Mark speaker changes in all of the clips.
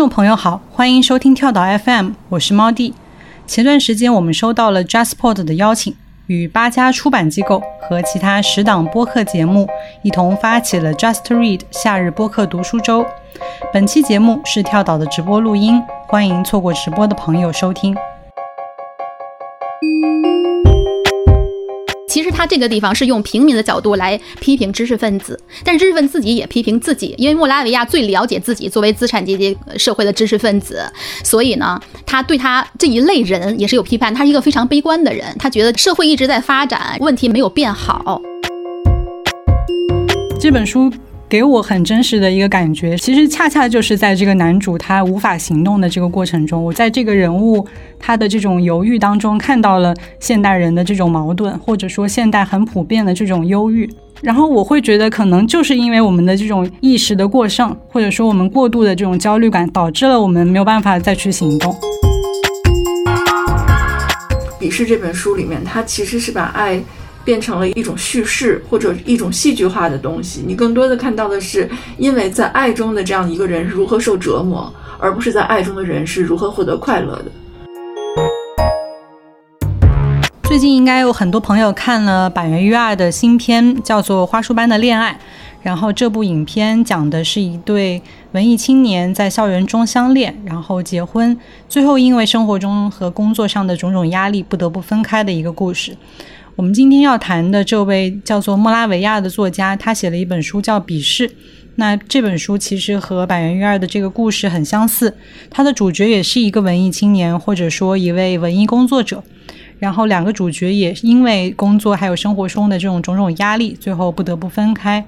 Speaker 1: 众朋友好，欢迎收听跳岛 FM，我是猫弟。前段时间我们收到了 JustPod 的邀请，与八家出版机构和其他十档播客节目一同发起了 Just Read 夏日播客读书周。本期节目是跳岛的直播录音，欢迎错过直播的朋友收听。
Speaker 2: 他这个地方是用平民的角度来批评知识分子，但是知识分子自己也批评自己，因为莫拉维亚最了解自己作为资产阶级社会的知识分子，所以呢，他对他这一类人也是有批判。他是一个非常悲观的人，他觉得社会一直在发展，问题没有变好。
Speaker 1: 这本书。给我很真实的一个感觉，其实恰恰就是在这个男主他无法行动的这个过程中，我在这个人物他的这种犹豫当中看到了现代人的这种矛盾，或者说现代很普遍的这种忧郁。然后我会觉得，可能就是因为我们的这种意识的过剩，或者说我们过度的这种焦虑感，导致了我们没有办法再去行动。
Speaker 3: 《鄙视》这本书里面，它其实是把爱。变成了一种叙事或者一种戏剧化的东西，你更多的看到的是，因为在爱中的这样一个人如何受折磨，而不是在爱中的人是如何获得快乐的。
Speaker 1: 最近应该有很多朋友看了板垣育二的新片，叫做《花束般的恋爱》，然后这部影片讲的是一对文艺青年在校园中相恋，然后结婚，最后因为生活中和工作上的种种压力，不得不分开的一个故事。我们今天要谈的这位叫做莫拉维亚的作家，他写了一本书叫《鄙视》。那这本书其实和板垣育二的这个故事很相似，他的主角也是一个文艺青年，或者说一位文艺工作者。然后两个主角也因为工作还有生活中的这种种种压力，最后不得不分开。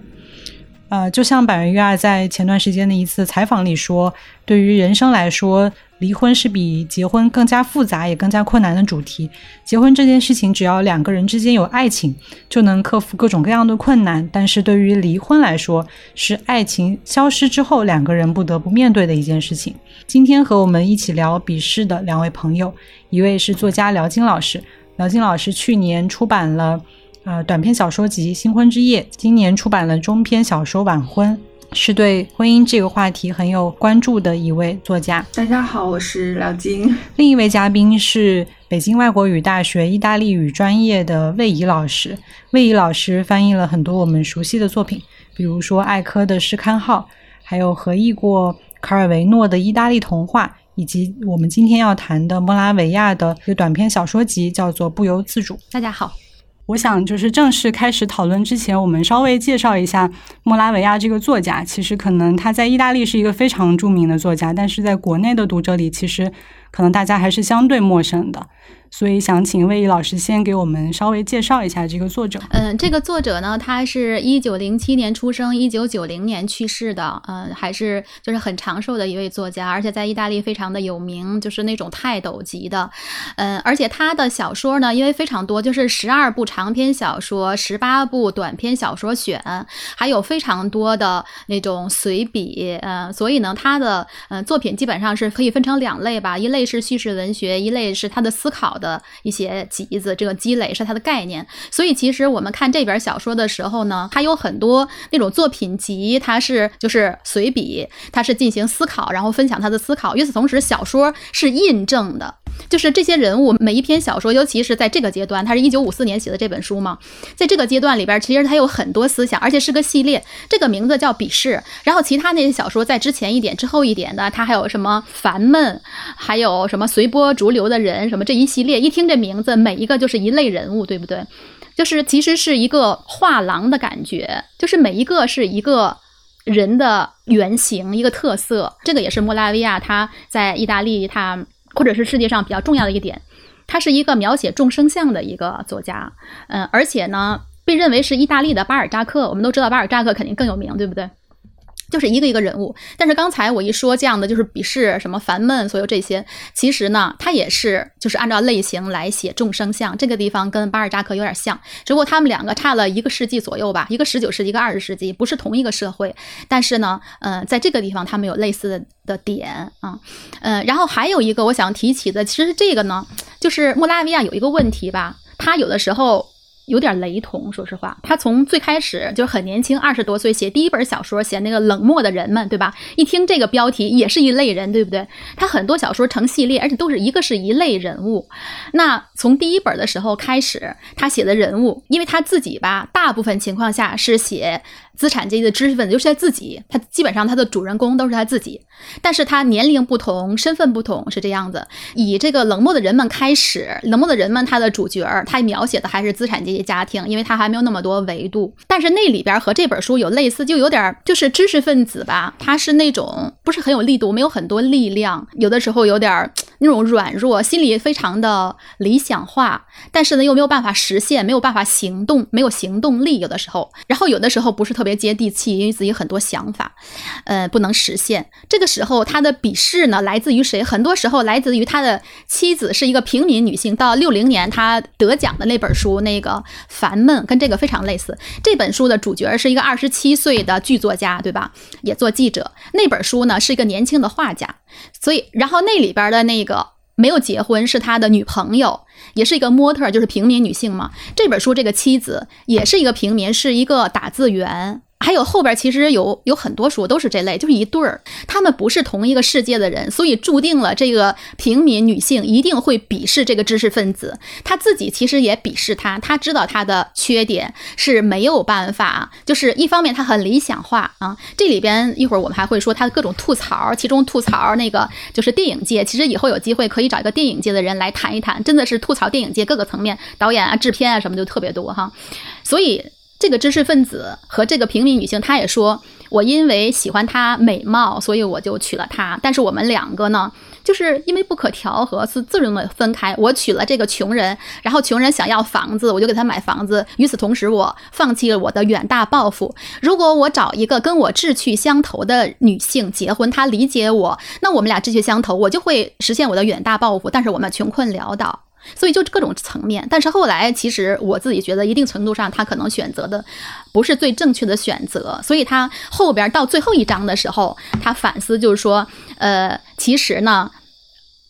Speaker 1: 呃，就像板垣育二在前段时间的一次采访里说，对于人生来说。离婚是比结婚更加复杂也更加困难的主题。结婚这件事情，只要两个人之间有爱情，就能克服各种各样的困难。但是对于离婚来说，是爱情消失之后两个人不得不面对的一件事情。今天和我们一起聊笔试的两位朋友，一位是作家辽金老师。辽金老师去年出版了呃短篇小说集《新婚之夜》，今年出版了中篇小说《晚婚》。是对婚姻这个话题很有关注的一位作家。
Speaker 3: 大家好，我是廖晶。
Speaker 1: 另一位嘉宾是北京外国语大学意大利语专业的魏怡老师。魏怡老师翻译了很多我们熟悉的作品，比如说艾科的《诗刊号》，还有合译过卡尔维诺的意大利童话，以及我们今天要谈的莫拉维亚的一个短篇小说集，叫做《不由自主》。
Speaker 2: 大家好。
Speaker 1: 我想，就是正式开始讨论之前，我们稍微介绍一下莫拉维亚这个作家。其实，可能他在意大利是一个非常著名的作家，但是在国内的读者里，其实可能大家还是相对陌生的。所以想请魏毅老师先给我们稍微介绍一下这个作者。
Speaker 2: 嗯，这个作者呢，他是一九零七年出生，一九九零年去世的。嗯，还是就是很长寿的一位作家，而且在意大利非常的有名，就是那种泰斗级的。嗯，而且他的小说呢，因为非常多，就是十二部长篇小说，十八部短篇小说选，还有非常多的那种随笔。嗯，所以呢，他的嗯作品基本上是可以分成两类吧，一类是叙事文学，一类是他的思考。的一些集子，这个积累是他的概念。所以其实我们看这本小说的时候呢，它有很多那种作品集，它是就是随笔，它是进行思考，然后分享他的思考。与此同时，小说是印证的。就是这些人物每一篇小说，尤其是在这个阶段，他是一九五四年写的这本书嘛，在这个阶段里边，其实他有很多思想，而且是个系列。这个名字叫《鄙视》，然后其他那些小说在之前一点、之后一点的，他还有什么烦闷，还有有什么随波逐流的人，什么这一系列，一听这名字，每一个就是一类人物，对不对？就是其实是一个画廊的感觉，就是每一个是一个人的原型，一个特色。这个也是莫拉维亚他在意大利他。或者是世界上比较重要的一点，他是一个描写众生相的一个作家，嗯，而且呢，被认为是意大利的巴尔扎克。我们都知道巴尔扎克肯定更有名，对不对？就是一个一个人物，但是刚才我一说这样的就是鄙视什么烦闷，所有这些，其实呢，他也是就是按照类型来写众生相，这个地方跟巴尔扎克有点像，只不过他们两个差了一个世纪左右吧，一个十九世纪，一个二十世纪，不是同一个社会，但是呢，嗯，在这个地方他们有类似的点啊，嗯，然后还有一个我想提起的，其实这个呢，就是莫拉维亚有一个问题吧，他有的时候。有点雷同，说实话，他从最开始就很年轻，二十多岁写第一本小说，写那个冷漠的人们，对吧？一听这个标题，也是一类人，对不对？他很多小说成系列，而且都是一个是一类人物。那从第一本的时候开始，他写的人物，因为他自己吧，大部分情况下是写。资产阶级的知识分子就是他自己，他基本上他的主人公都是他自己，但是他年龄不同，身份不同，是这样子。以这个冷漠的人们开始，冷漠的人们他的主角，他描写的还是资产阶级家庭，因为他还没有那么多维度。但是那里边和这本书有类似，就有点就是知识分子吧，他是那种不是很有力度，没有很多力量，有的时候有点那种软弱，心里非常的理想化，但是呢又没有办法实现，没有办法行动，没有行动力，有的时候，然后有的时候不是特。特别接地气，因为自己很多想法，呃，不能实现。这个时候，他的鄙视呢，来自于谁？很多时候来自于他的妻子，是一个平民女性。到六零年，他得奖的那本书，那个《烦闷》，跟这个非常类似。这本书的主角是一个二十七岁的剧作家，对吧？也做记者。那本书呢，是一个年轻的画家。所以，然后那里边的那个没有结婚，是他的女朋友。也是一个模特，就是平民女性嘛。这本书这个妻子也是一个平民，是一个打字员。还有后边其实有有很多书都是这类，就是一对儿，他们不是同一个世界的人，所以注定了这个平民女性一定会鄙视这个知识分子，她自己其实也鄙视他，她知道他的缺点是没有办法，就是一方面他很理想化啊，这里边一会儿我们还会说他的各种吐槽，其中吐槽那个就是电影界，其实以后有机会可以找一个电影界的人来谈一谈，真的是吐槽电影界各个层面，导演啊、制片啊什么就特别多哈，所以。这个知识分子和这个平民女性，她也说，我因为喜欢她美貌，所以我就娶了她。但是我们两个呢，就是因为不可调和，是自动的分开。我娶了这个穷人，然后穷人想要房子，我就给他买房子。与此同时，我放弃了我的远大抱负。如果我找一个跟我志趣相投的女性结婚，她理解我，那我们俩志趣相投，我就会实现我的远大抱负。但是我们穷困潦倒。所以就各种层面，但是后来其实我自己觉得，一定程度上他可能选择的不是最正确的选择。所以他后边到最后一章的时候，他反思就是说，呃，其实呢，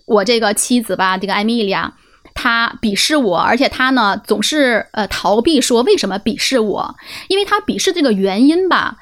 Speaker 2: 我这个妻子吧，这个艾米莉亚，她鄙视我，而且她呢总是呃逃避说为什么鄙视我，因为她鄙视这个原因吧。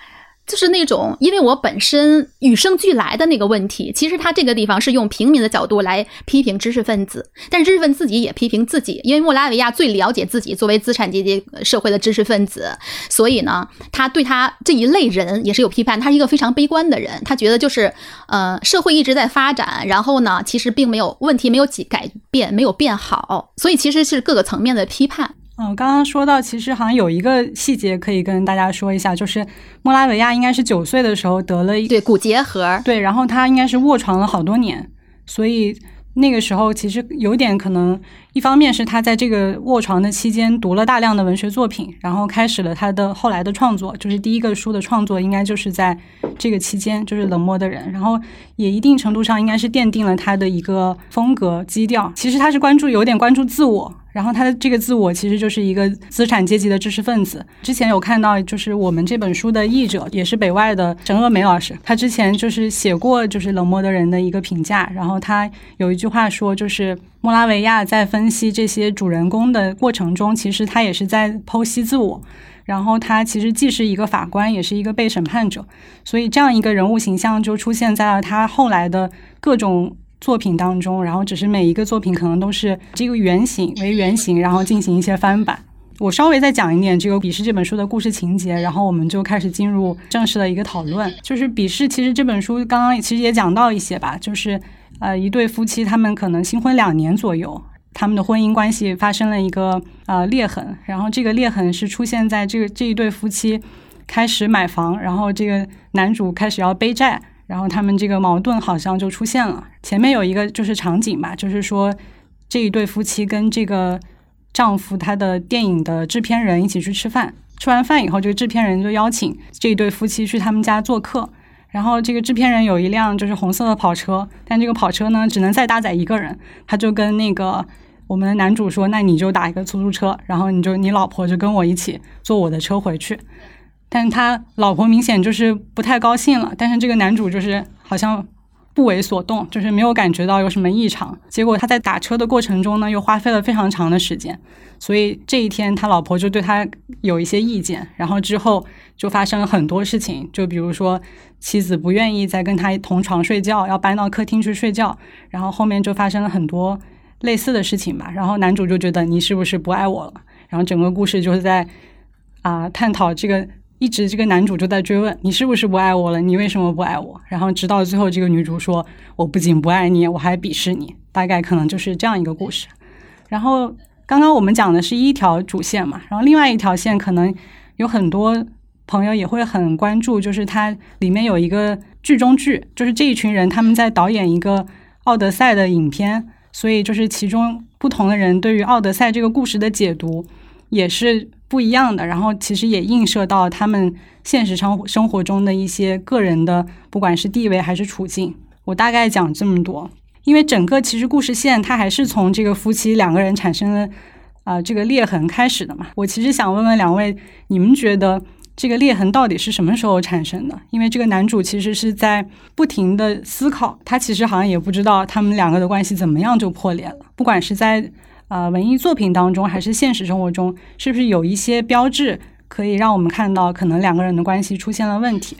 Speaker 2: 就是那种，因为我本身与生俱来的那个问题。其实他这个地方是用平民的角度来批评知识分子，但是知识分子自己也批评自己。因为莫拉维亚最了解自己作为资产阶级社会的知识分子，所以呢，他对他这一类人也是有批判。他是一个非常悲观的人，他觉得就是，呃，社会一直在发展，然后呢，其实并没有问题，没有几改变，没有变好，所以其实是各个层面的批判。
Speaker 4: 嗯，刚刚说到，其实好像有一个细节可以跟大家说一下，就是莫拉维亚应该是九岁的时候得了一
Speaker 2: 对骨结核，
Speaker 4: 对，然后他应该是卧床了好多年，所以那个时候其实有点可能，一方面是他在这个卧床的期间读了大量的文学作品，然后开始了他的后来的创作，就是第一个书的创作应该就是在这个期间，就是冷漠的人，然后也一定程度上应该是奠定了他的一个风格基调。其实他是关注有点关注自我。然后他的这个自我其实就是一个资产阶级的知识分子。之前有看到，就是我们这本书的译者也是北外的陈鄂梅老师，他之前就是写过就是冷漠的人的一个评价。然后他有一句话说，就是莫拉维亚在分析这些主人公的过程中，其实他也是在剖析自我。然后他其实既是一个法官，也是一个被审判者。所以这样一个人物形象就出现在了他后来的各种。作品当中，然后只是每一个作品可能都是这个原型为原型，然后进行一些翻版。我稍微再讲一点这个《笔试》这本书的故事情节，然后我们就开始进入正式的一个讨论。就是《笔试》其实这本书刚刚其实也讲到一些吧，就是呃一对夫妻他们可能新婚两年左右，他们的婚姻关系发生了一个呃裂痕，然后这个裂痕是出现在这个这一对夫妻开始买房，然后这个男主开始要背债。然后他们这个矛盾好像就出现了。前面有一个就是场景吧，就是说这一对夫妻跟这个丈夫他的电影的制片人一起去吃饭。吃完饭以后，这个制片人就邀请这一对夫妻去他们家做客。然后这个制片人有一辆就是红色的跑车，但这个跑车呢只能再搭载一个人。他就跟那个我们的男主说：“那你就打一个出租车，然后你就你老婆就跟我一起坐我的车回去。”但他老婆明显就是不太高兴了，但是这个男主就是好像不为所动，就是没有感觉到有什么异常。结果他在打车的过程中呢，又花费了非常长的时间，所以这一天他老婆就对他有一些意见。然后之后就发生了很多事情，就比如说妻子不愿意再跟他同床睡觉，要搬到客厅去睡觉。然后后面就发生了很多类似的事情吧。然后男主就觉得你是不是不爱我了？然后整个故事就是在啊探讨这个。一直这个男主就在追问你是不是不爱我了？你为什么不爱我？然后直到最后，这个女主说：“我不仅不爱你，我还鄙视你。”大概可能就是这样一个故事。然后刚刚我们讲的是一条主线嘛，然后另外一条线可能有很多朋友也会很关注，就是它里面有一个剧中剧，就是这一群人他们在导演一个《奥德赛》的影片，所以就是其中不同的人对于《奥德赛》这个故事的解读也是。不一样的，然后其实也映射到他们现实生生活中的一些个人的，不管是地位还是处境。我大概讲这么多，因为整个其实故事线它还是从这个夫妻两个人产生了啊这个裂痕开始的嘛。我其实想问问两位，你们觉得这个裂痕到底是什么时候产生的？因为这个男主其实是在不停的思考，他其实好像也不知道他们两个的关系怎么样就破裂了，不管是在。呃，文艺作品当中还是现实生活中，是不是有一些标志可以让我们看到，可能两个人的关系出现了问题？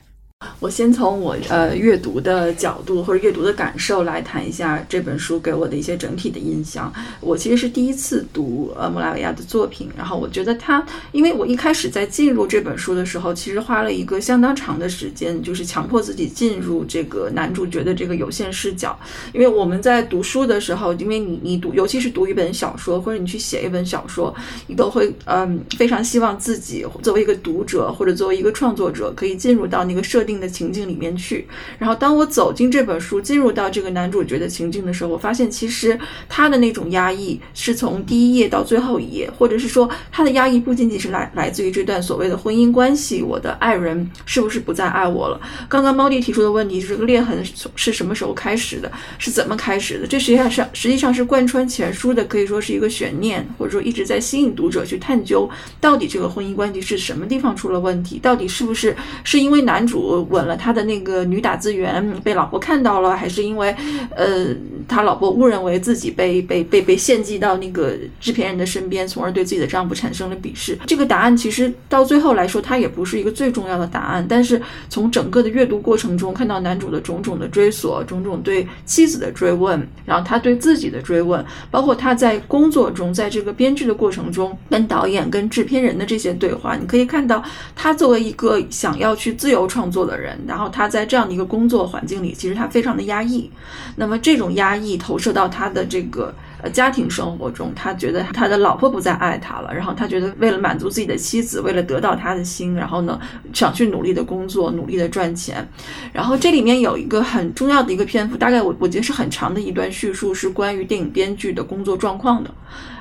Speaker 3: 我先从我呃阅读的角度或者阅读的感受来谈一下这本书给我的一些整体的印象。我其实是第一次读呃莫拉维亚的作品，然后我觉得他，因为我一开始在进入这本书的时候，其实花了一个相当长的时间，就是强迫自己进入这个男主角的这个有限视角。因为我们在读书的时候，因为你你读，尤其是读一本小说或者你去写一本小说，你都会嗯非常希望自己作为一个读者或者作为一个创作者，可以进入到那个设定。定的情境里面去，然后当我走进这本书，进入到这个男主角的情境的时候，我发现其实他的那种压抑是从第一页到最后一页，或者是说他的压抑不仅仅是来来自于这段所谓的婚姻关系，我的爱人是不是不再爱我了？刚刚猫弟提出的问题是这个裂痕是什么时候开始的？是怎么开始的？这实际上是实际上是贯穿全书的，可以说是一个悬念，或者说一直在吸引读者去探究到底这个婚姻关系是什么地方出了问题？到底是不是是因为男主？吻了他的那个女打字员，被老婆看到了，还是因为，呃，他老婆误认为自己被被被被献祭到那个制片人的身边，从而对自己的丈夫产生了鄙视。这个答案其实到最后来说，它也不是一个最重要的答案。但是从整个的阅读过程中，看到男主的种种的追索，种种对妻子的追问，然后他对自己的追问，包括他在工作中，在这个编剧的过程中跟导演、跟制片人的这些对话，你可以看到他作为一个想要去自由创作的的人。然后他在这样的一个工作环境里，其实他非常的压抑。那么这种压抑投射到他的这个呃家庭生活中，他觉得他的老婆不再爱他了。然后他觉得为了满足自己的妻子，为了得到他的心，然后呢想去努力的工作，努力的赚钱。然后这里面有一个很重要的一个篇幅，大概我我觉得是很长的一段叙述，是关于电影编剧的工作状况的。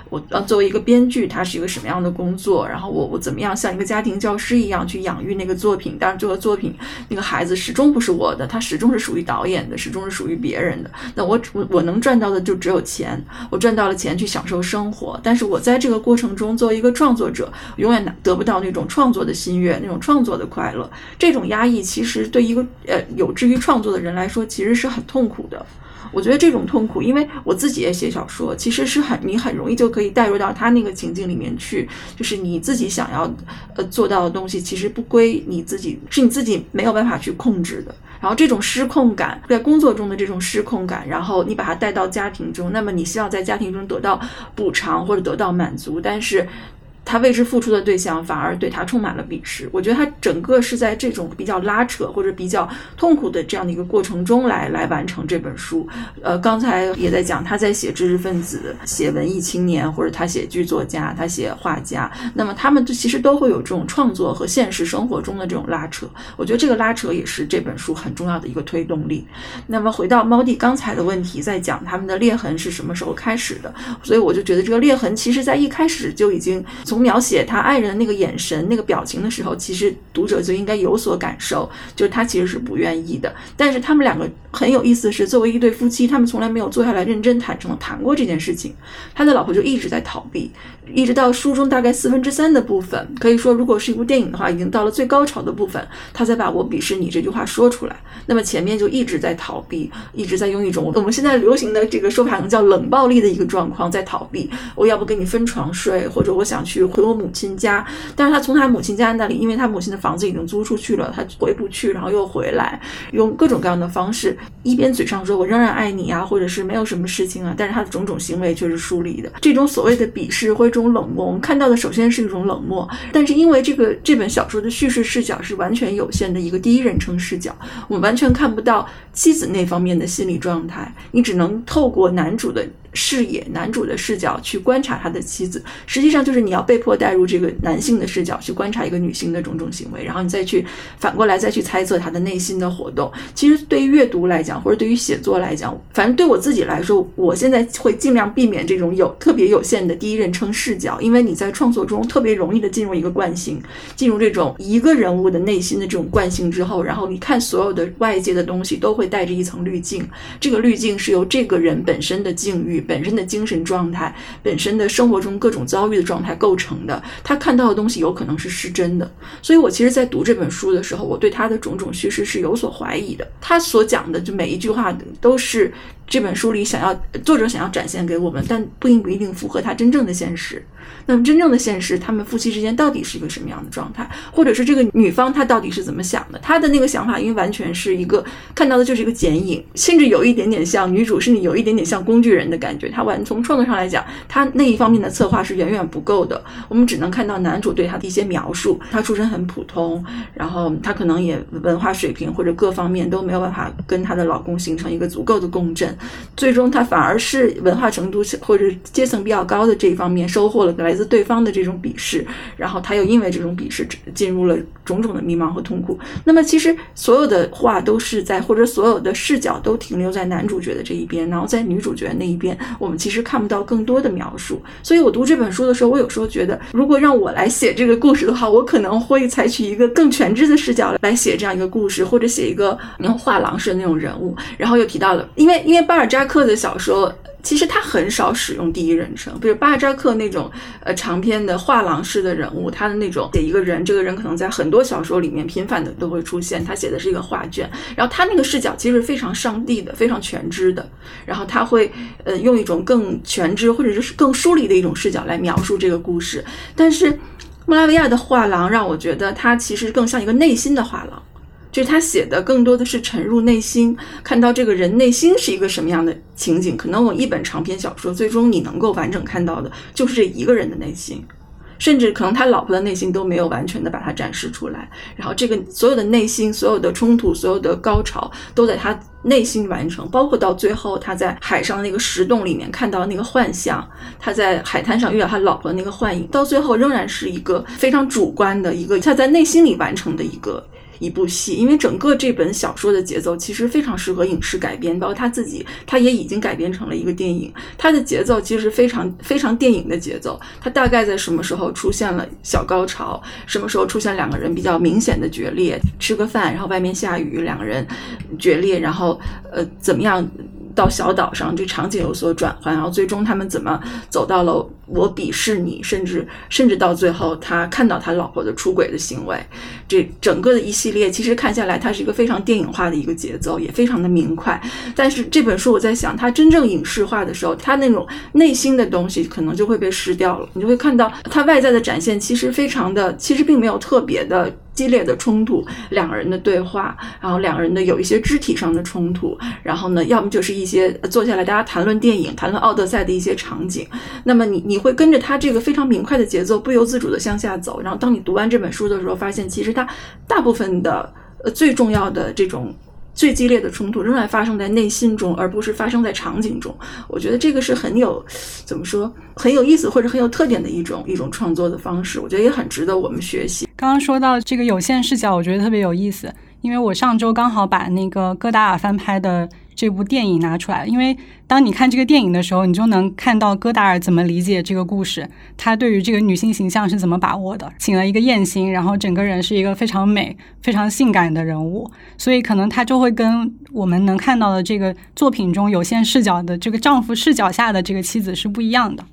Speaker 3: 我呃，作为一个编剧，他是一个什么样的工作？然后我我怎么样像一个家庭教师一样去养育那个作品？但是这个作品那个孩子始终不是我的，他始终是属于导演的，始终是属于别人的。那我我我能赚到的就只有钱，我赚到了钱去享受生活。但是我在这个过程中，作为一个创作者，永远得不到那种创作的心悦，那种创作的快乐。这种压抑其实对一个呃有志于创作的人来说，其实是很痛苦的。我觉得这种痛苦，因为我自己也写小说，其实是很你很容易就可以带入到他那个情境里面去，就是你自己想要呃做到的东西，其实不归你自己，是你自己没有办法去控制的。然后这种失控感，在工作中的这种失控感，然后你把它带到家庭中，那么你希望在家庭中得到补偿或者得到满足，但是。他为之付出的对象反而对他充满了鄙视。我觉得他整个是在这种比较拉扯或者比较痛苦的这样的一个过程中来来完成这本书。呃，刚才也在讲他在写知识分子、写文艺青年，或者他写剧作家、他写画家。那么他们其实都会有这种创作和现实生活中的这种拉扯。我觉得这个拉扯也是这本书很重要的一个推动力。那么回到猫弟刚才的问题，在讲他们的裂痕是什么时候开始的？所以我就觉得这个裂痕其实在一开始就已经从。描写他爱人的那个眼神、那个表情的时候，其实读者就应该有所感受，就是他其实是不愿意的。但是他们两个很有意思的是，作为一对夫妻，他们从来没有坐下来认真坦诚的谈过这件事情。他的老婆就一直在逃避，一直到书中大概四分之三的部分，可以说如果是一部电影的话，已经到了最高潮的部分，他才把我鄙视你这句话说出来。那么前面就一直在逃避，一直在用一种我们现在流行的这个说法，能叫冷暴力的一个状况在逃避。我要不跟你分床睡，或者我想去回我母亲家，但是他从他母亲家那里，因为他母亲的房子已经租出去了，他回不去，然后又回来，用各种各样的方式，一边嘴上说我仍然爱你啊，或者是没有什么事情啊，但是他的种种行为却是疏离的。这种所谓的鄙视或者这种冷漠，我们看到的首先是一种冷漠，但是因为这个这本小说的叙事视角是完全有限的一个第一人称视角，我们完全看不到妻子那方面的心理状态，你只能透过男主的。视野，男主的视角去观察他的妻子，实际上就是你要被迫带入这个男性的视角去观察一个女性的种种行为，然后你再去反过来再去猜测他的内心的活动。其实对于阅读来讲，或者对于写作来讲，反正对我自己来说，我现在会尽量避免这种有特别有限的第一人称视角，因为你在创作中特别容易的进入一个惯性，进入这种一个人物的内心的这种惯性之后，然后你看所有的外界的东西都会带着一层滤镜，这个滤镜是由这个人本身的境遇。本身的精神状态，本身的生活中各种遭遇的状态构成的，他看到的东西有可能是失真的。所以我其实，在读这本书的时候，我对他的种种叙事是有所怀疑的。他所讲的，就每一句话都是这本书里想要作者想要展现给我们，但不一定符合他真正的现实。那么真正的现实，他们夫妻之间到底是一个什么样的状态？或者是这个女方她到底是怎么想的？她的那个想法，因为完全是一个看到的就是一个剪影，甚至有一点点像女主，甚至有一点点像工具人的感觉。他完从创作上来讲，他那一方面的策划是远远不够的。我们只能看到男主对他的一些描述，他出身很普通，然后他可能也文化水平或者各方面都没有办法跟他的老公形成一个足够的共振，最终他反而是文化程度或者阶层比较高的这一方面收获了。来自对方的这种鄙视，然后他又因为这种鄙视进入了种种的迷茫和痛苦。那么，其实所有的话都是在，或者所有的视角都停留在男主角的这一边，然后在女主角那一边，我们其实看不到更多的描述。所以我读这本书的时候，我有时候觉得，如果让我来写这个故事的话，我可能会采取一个更全知的视角来写这样一个故事，或者写一个那种画廊式的那种人物。然后又提到了，因为因为巴尔扎克的小说。其实他很少使用第一人称，比如巴尔扎克那种呃长篇的画廊式的人物，他的那种写一个人，这个人可能在很多小说里面频繁的都会出现。他写的是一个画卷，然后他那个视角其实是非常上帝的，非常全知的。然后他会呃用一种更全知或者是更疏离的一种视角来描述这个故事。但是莫拉维亚的画廊让我觉得他其实更像一个内心的画廊。就是他写的更多的是沉入内心，看到这个人内心是一个什么样的情景。可能我一本长篇小说，最终你能够完整看到的，就是这一个人的内心，甚至可能他老婆的内心都没有完全的把它展示出来。然后这个所有的内心、所有的冲突、所有的高潮，都在他内心完成。包括到最后他在海上那个石洞里面看到那个幻象，他在海滩上遇到他老婆那个幻影，到最后仍然是一个非常主观的一个他在内心里完成的一个。一部戏，因为整个这本小说的节奏其实非常适合影视改编，包括他自己，他也已经改编成了一个电影。他的节奏其实非常非常电影的节奏。他大概在什么时候出现了小高潮？什么时候出现两个人比较明显的决裂？吃个饭，然后外面下雨，两个人决裂，然后呃怎么样？到小岛上，这场景有所转换，然后最终他们怎么走到了我鄙视你，甚至甚至到最后他看到他老婆的出轨的行为，这整个的一系列其实看下来，它是一个非常电影化的一个节奏，也非常的明快。但是这本书我在想，它真正影视化的时候，它那种内心的东西可能就会被失掉了。你就会看到它外在的展现，其实非常的，其实并没有特别的。激烈的冲突，两个人的对话，然后两个人的有一些肢体上的冲突，然后呢，要么就是一些坐下来大家谈论电影、谈论奥德赛的一些场景。那么你你会跟着他这个非常明快的节奏，不由自主的向下走。然后当你读完这本书的时候，发现其实它大部分的呃最重要的这种。最激烈的冲突仍然发生在内心中，而不是发生在场景中。我觉得这个是很有，怎么说，很有意思或者很有特点的一种一种创作的方式。我觉得也很值得我们学习。
Speaker 4: 刚刚说到这个有限视角，我觉得特别有意思，因为我上周刚好把那个戈达尔翻拍的。这部电影拿出来，因为当你看这个电影的时候，你就能看到戈达尔怎么理解这个故事，他对于这个女性形象是怎么把握的。请了一个艳星，然后整个人是一个非常美、非常性感的人物，所以可能他就会跟我们能看到的这个作品中有限视角的这个丈夫视角下的这个妻子是不一样的。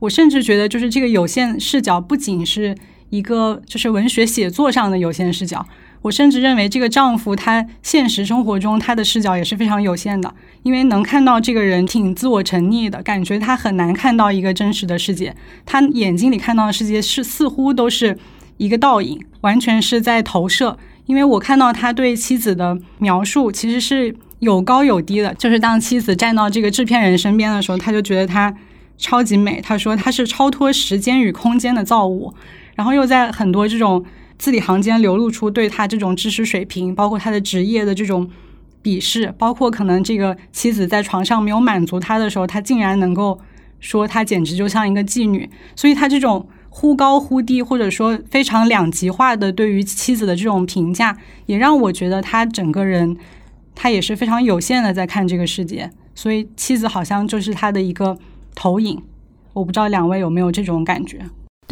Speaker 4: 我甚至觉得，就是这个有限视角不仅是一个就是文学写作上的有限视角。我甚至认为，这个丈夫他现实生活中他的视角也是非常有限的，因为能看到这个人挺自我沉溺的，感觉他很难看到一个真实的世界，他眼睛里看到的世界是似乎都是一个倒影，完全是在投射。因为我看到他对妻子的描述其实是有高有低的，就是当妻子站到这个制片人身边的时候，他就觉得她超级美，他说她是超脱时间与空间的造物，然后又在很多这种。字里行间流露出对他这种知识水平，包括他的职业的这种鄙视，包括可能这个妻子在床上没有满足他的时候，他竟然能够说他简直就像一个妓女。所以他这种忽高忽低，或者说非常两极化的对于妻子的这种评价，也让我觉得他整个人他也是非常有限的在看这个世界。所以妻子好像就是他的一个投影。我不知道两位有没有这种感觉。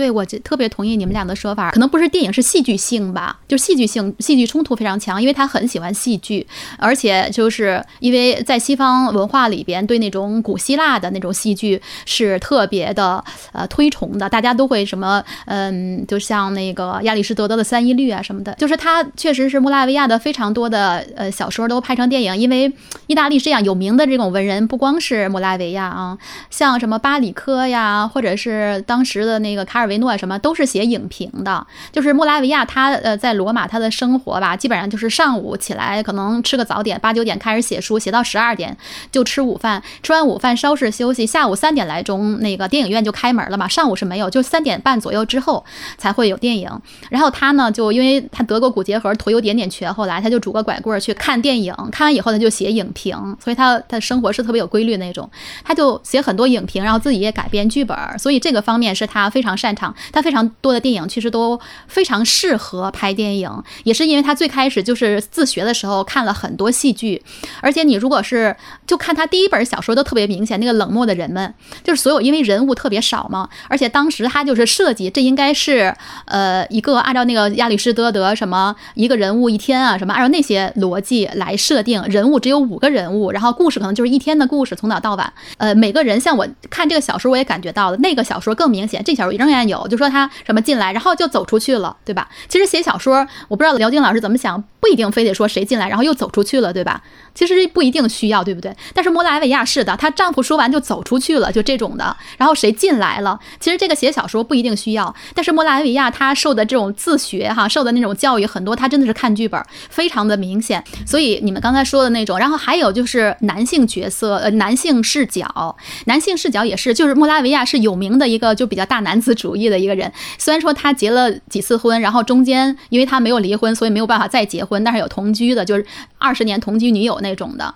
Speaker 2: 对，我就特别同意你们俩的说法，可能不是电影，是戏剧性吧，就戏剧性、戏剧冲突非常强，因为他很喜欢戏剧，而且就是因为在西方文化里边，对那种古希腊的那种戏剧是特别的呃推崇的，大家都会什么，嗯，就像那个亚里士多德的《三一律》啊什么的，就是他确实是莫拉维亚的非常多的呃小说都拍成电影，因为意大利这样有名的这种文人不光是莫拉维亚啊，像什么巴里科呀，或者是当时的那个卡。尔维诺什么都是写影评的，就是莫拉维亚他呃在罗马他的生活吧，基本上就是上午起来可能吃个早点，八九点开始写书，写到十二点就吃午饭，吃完午饭稍事休息，下午三点来钟那个电影院就开门了嘛，上午是没有，就三点半左右之后才会有电影。然后他呢就因为他得过骨结核，腿有点点瘸，后来他就拄个拐棍去看电影，看完以后他就写影评，所以他他生活是特别有规律那种，他就写很多影评，然后自己也改编剧本，所以这个方面是他非常擅。场他非常多的电影其实都非常适合拍电影，也是因为他最开始就是自学的时候看了很多戏剧，而且你如果是就看他第一本小说都特别明显，那个冷漠的人们就是所有因为人物特别少嘛，而且当时他就是设计这应该是呃一个按照那个亚里士多德什么一个人物一天啊什么按照那些逻辑来设定人物只有五个人物，然后故事可能就是一天的故事从早到晚，呃每个人像我看这个小说我也感觉到了，那个小说更明显，这小说仍然。有就说他什么进来，然后就走出去了，对吧？其实写小说，我不知道辽金老师怎么想，不一定非得说谁进来，然后又走出去了，对吧？其实不一定需要，对不对？但是莫拉维亚是的，她丈夫说完就走出去了，就这种的。然后谁进来了？其实这个写小说不一定需要，但是莫拉维亚她受的这种自学哈，受的那种教育很多，她真的是看剧本非常的明显。所以你们刚才说的那种，然后还有就是男性角色，呃，男性视角，男性视角也是，就是莫拉维亚是有名的一个就比较大男子主义的一个人。虽然说他结了几次婚，然后中间因为他没有离婚，所以没有办法再结婚，但是有同居的，就是二十年同居女友。那种的，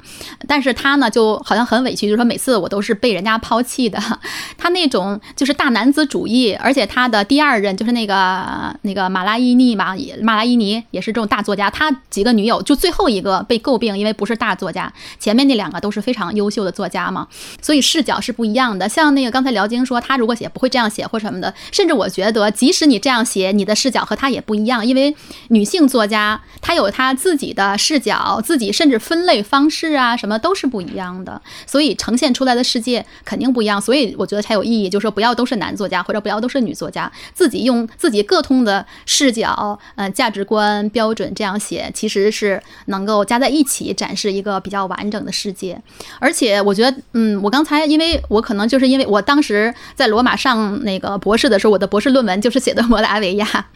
Speaker 2: 但是他呢就好像很委屈，就是说每次我都是被人家抛弃的。他那种就是大男子主义，而且他的第二任就是那个那个马拉伊尼嘛，马拉伊尼也是这种大作家。他几个女友就最后一个被诟病，因为不是大作家，前面那两个都是非常优秀的作家嘛，所以视角是不一样的。像那个刚才辽晶说，他如果写不会这样写或什么的，甚至我觉得即使你这样写，你的视角和他也不一样，因为女性作家她有有他自己的视角，自己甚至分类。方式啊，什么都是不一样的，所以呈现出来的世界肯定不一样。所以我觉得才有意义，就是说不要都是男作家，或者不要都是女作家，自己用自己各通的视角、呃价值观标准这样写，其实是能够加在一起展示一个比较完整的世界。而且我觉得，嗯，我刚才因为我可能就是因为我当时在罗马上那个博士的时候，我的博士论文就是写的莫拉维亚。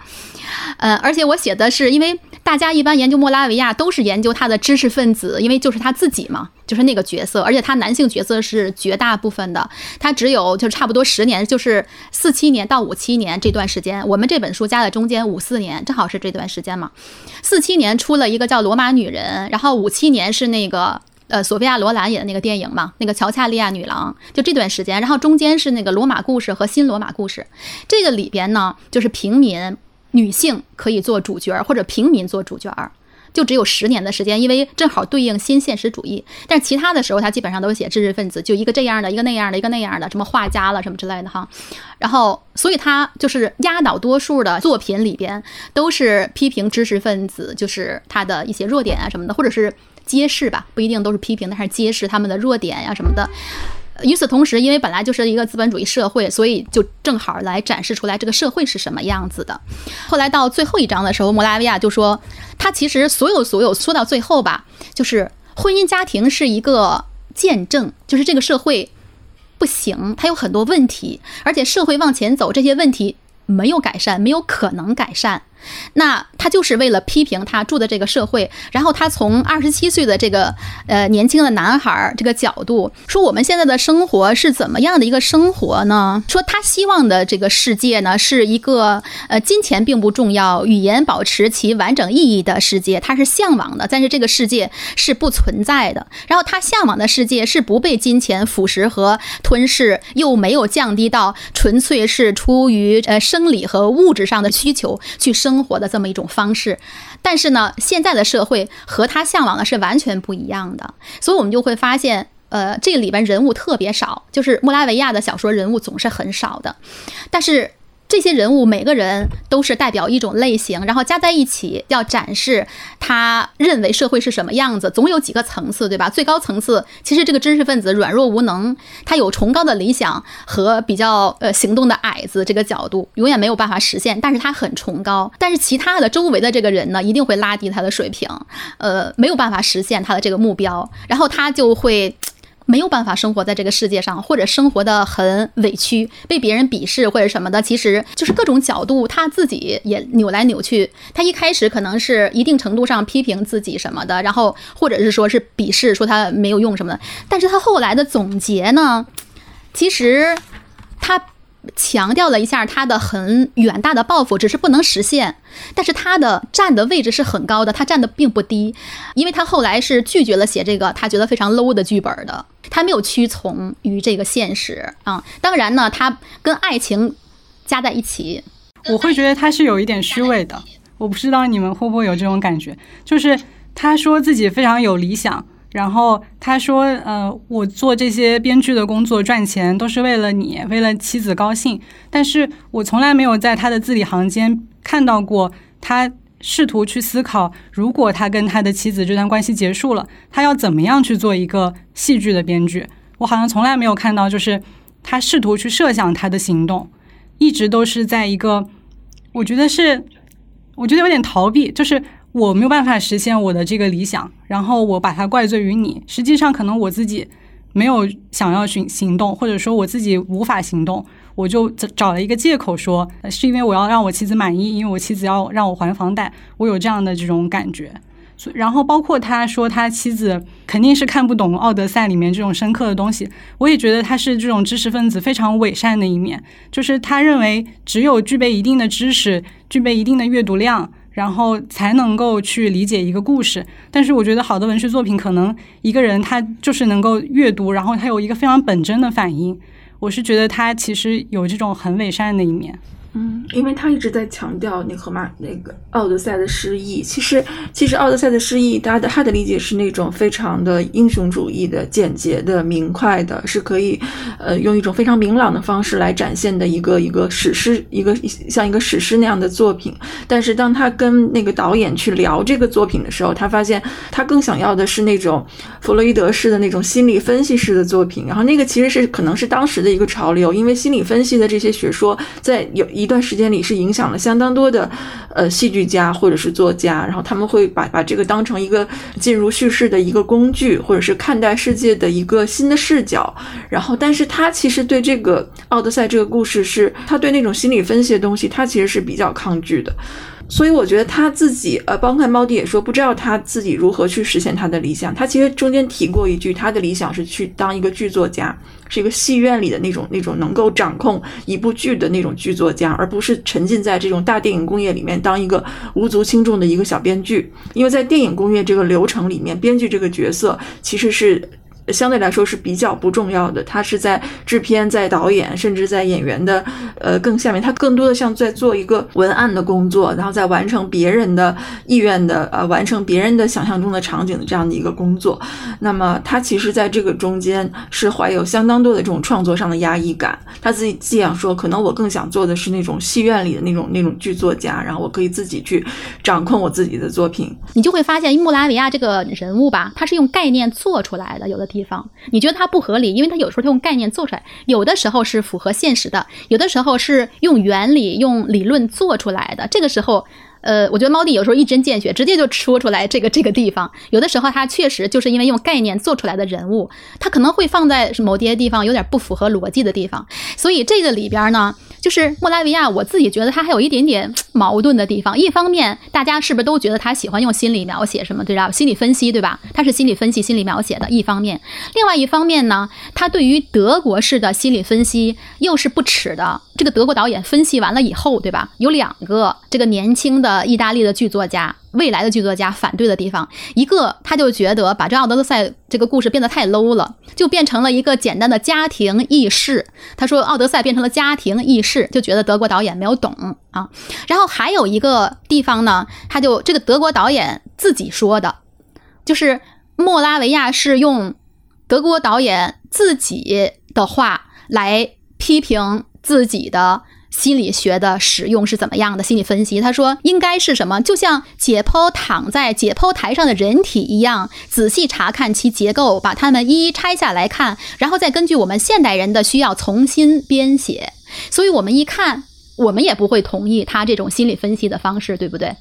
Speaker 2: 呃，而且我写的是，因为大家一般研究莫拉维亚都是研究他的知识分子，因为就是他自己嘛，就是那个角色，而且他男性角色是绝大部分的，他只有就差不多十年，就是四七年到五七年这段时间，我们这本书加在中间五四年，正好是这段时间嘛。四七年出了一个叫《罗马女人》，然后五七年是那个呃索菲亚罗兰演的那个电影嘛，那个乔恰利亚女郎，就这段时间，然后中间是那个罗马故事和新罗马故事，这个里边呢就是平民。女性可以做主角，或者平民做主角。就只有十年的时间，因为正好对应新现实主义。但是其他的时候，他基本上都写知识分子，就一个这样的，一个那样的，一个那样的，什么画家了什么之类的哈。然后，所以他就是压倒多数的作品里边都是批评知识分子，就是他的一些弱点啊什么的，或者是揭示吧，不一定都是批评，但是揭示他们的弱点呀什么的。与此同时，因为本来就是一个资本主义社会，所以就正好来展示出来这个社会是什么样子的。后来到最后一章的时候，莫拉维亚就说，他其实所有所有说到最后吧，就是婚姻家庭是一个见证，就是这个社会不行，它有很多问题，而且社会往前走，这些问题没有改善，没有可能改善。那他就是为了批评他住的这个社会，然后他从二十七岁的这个呃年轻的男孩这个角度说，我们现在的生活是怎么样的一个生活呢？说他希望的这个世界呢，是一个呃金钱并不重要，语言保持其完整意义的世界，他是向往的，但是这个世界是不存在的。然后他向往的世界是不被金钱腐蚀和吞噬，又没有降低到纯粹是出于呃生理和物质上的需求去生。生活的这么一种方式，但是呢，现在的社会和他向往的是完全不一样的，所以我们就会发现，呃，这里边人物特别少，就是莫拉维亚的小说人物总是很少的，但是。这些人物每个人都是代表一种类型，然后加在一起要展示他认为社会是什么样子，总有几个层次，对吧？最高层次其实这个知识分子软弱无能，他有崇高的理想和比较呃行动的矮子这个角度，永远没有办法实现，但是他很崇高。但是其他的周围的这个人呢，一定会拉低他的水平，呃，没有办法实现他的这个目标，然后他就会。没有办法生活在这个世界上，或者生活的很委屈，被别人鄙视或者什么的，其实就是各种角度，他自己也扭来扭去。他一开始可能是一定程度上批评自己什么的，然后或者是说是鄙视，说他没有用什么的。但是他后来的总结呢，其实他。强调了一下他的很远大的抱负，只是不能实现。但是他的站的位置是很高的，他站的并不低，因为他后来是拒绝了写这个他觉得非常 low 的剧本的，他没有屈从于这个现实啊。当然呢，他跟爱情加在一起，
Speaker 4: 我会觉得他是有一点虚伪的。我不知道你们会不会有这种感觉，就是他说自己非常有理想。然后他说：“呃，我做这些编剧的工作赚钱都是为了你，为了妻子高兴。但是我从来没有在他的字里行间看到过他试图去思考，如果他跟他的妻子这段关系结束了，他要怎么样去做一个戏剧的编剧。我好像从来没有看到，就是他试图去设想他的行动，一直都是在一个，我觉得是，我觉得有点逃避，就是。”我没有办法实现我的这个理想，然后我把它怪罪于你。实际上，可能我自己没有想要行行动，或者说我自己无法行动，我就找了一个借口说，是因为我要让我妻子满意，因为我妻子要让我还房贷，我有这样的这种感觉。然后包括他说他妻子肯定是看不懂《奥德赛》里面这种深刻的东西，我也觉得他是这种知识分子非常伪善的一面，就是他认为只有具备一定的知识，具备一定的阅读量。然后才能够去理解一个故事，但是我觉得好的文学作品，可能一个人他就是能够阅读，然后他有一个非常本真的反应。我是觉得他其实有这种很伪善的一面。
Speaker 3: 嗯，因为他一直在强调那荷马那个《奥德赛》的诗意。其实，其实《奥德赛》的诗意，他的他的理解是那种非常的英雄主义的、简洁的、明快的，是可以，呃，用一种非常明朗的方式来展现的一个一个史诗，一个像一个史诗那样的作品。但是，当他跟那个导演去聊这个作品的时候，他发现他更想要的是那种弗洛伊德式的那种心理分析式的作品。然后，那个其实是可能是当时的一个潮流，因为心理分析的这些学说在有。一段时间里是影响了相当多的，呃，戏剧家或者是作家，然后他们会把把这个当成一个进入叙事的一个工具，或者是看待世界的一个新的视角。然后，但是他其实对这个《奥德赛》这个故事，是他对那种心理分析的东西，他其实是比较抗拒的。所以我觉得他自己，呃，包括猫弟也说，不知道他自己如何去实现他的理想。他其实中间提过一句，他的理想是去当一个剧作家，是一个戏院里的那种那种能够掌控一部剧的那种剧作家，而不是沉浸在这种大电影工业里面当一个无足轻重的一个小编剧。因为在电影工业这个流程里面，编剧这个角色其实是。相对来说是比较不重要的。他是在制片、在导演，甚至在演员的呃更下面，他更多的像在做一个文案的工作，然后在完成别人的意愿的呃完成别人的想象中的场景的这样的一个工作。那么他其实在这个中间是怀有相当多的这种创作上的压抑感。他自己这样说，可能我更想做的是那种戏院里的那种那种剧作家，然后我可以自己去掌控我自己的作品。
Speaker 2: 你就会发现穆拉维亚这个人物吧，他是用概念做出来的，有的题地方你觉得它不合理，因为它有时候用概念做出来，有的时候是符合现实的，有的时候是用原理、用理论做出来的。这个时候。呃，我觉得猫弟有时候一针见血，直接就说出来这个这个地方。有的时候他确实就是因为用概念做出来的人物，他可能会放在某些地方有点不符合逻辑的地方。所以这个里边呢，就是莫拉维亚，我自己觉得他还有一点点矛盾的地方。一方面，大家是不是都觉得他喜欢用心理描写什么，对吧？心理分析，对吧？他是心理分析、心理描写的一方面。另外一方面呢，他对于德国式的心理分析又是不耻的。这个德国导演分析完了以后，对吧？有两个这个年轻的。呃，意大利的剧作家，未来的剧作家反对的地方，一个他就觉得把这奥德赛这个故事变得太 low 了，就变成了一个简单的家庭轶事。他说奥德赛变成了家庭轶事，就觉得德国导演没有懂啊。然后还有一个地方呢，他就这个德国导演自己说的，就是莫拉维亚是用德国导演自己的话来批评自己的。心理学的使用是怎么样的？心理分析，他说应该是什么？就像解剖躺在解剖台上的人体一样，仔细查看其结构，把它们一一拆下来看，然后再根据我们现代人的需要重新编写。所以，我们一看，我们也不会同意他这种心理分析的方式，对不对？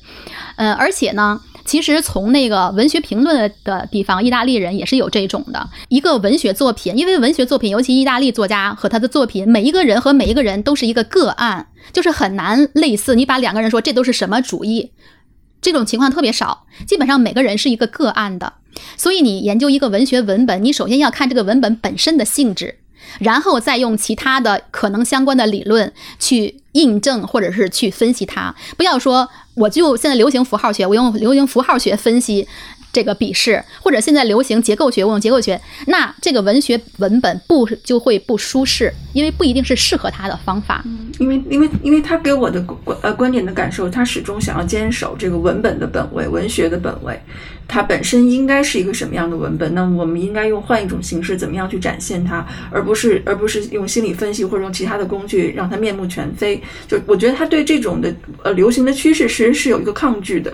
Speaker 2: 嗯，而且呢。其实从那个文学评论的地方，意大利人也是有这种的一个文学作品，因为文学作品，尤其意大利作家和他的作品，每一个人和每一个人都是一个个案，就是很难类似。你把两个人说这都是什么主义，这种情况特别少，基本上每个人是一个个案的。所以你研究一个文学文本，你首先要看这个文本本身的性质。然后再用其他的可能相关的理论去印证，或者是去分析它。不要说我就现在流行符号学，我用流行符号学分析。这个笔试，或者现在流行结构学，我用结构学，那这个文学文本不就会不舒适，因为不一定是适合他的方法。
Speaker 3: 因为因为因为他给我的观呃观点的感受，他始终想要坚守这个文本的本位，文学的本位，它本身应该是一个什么样的文本？那我们应该用换一种形式，怎么样去展现它，而不是而不是用心理分析或者用其他的工具让它面目全非。就我觉得他对这种的呃流行的趋势，其实是有一个抗拒的。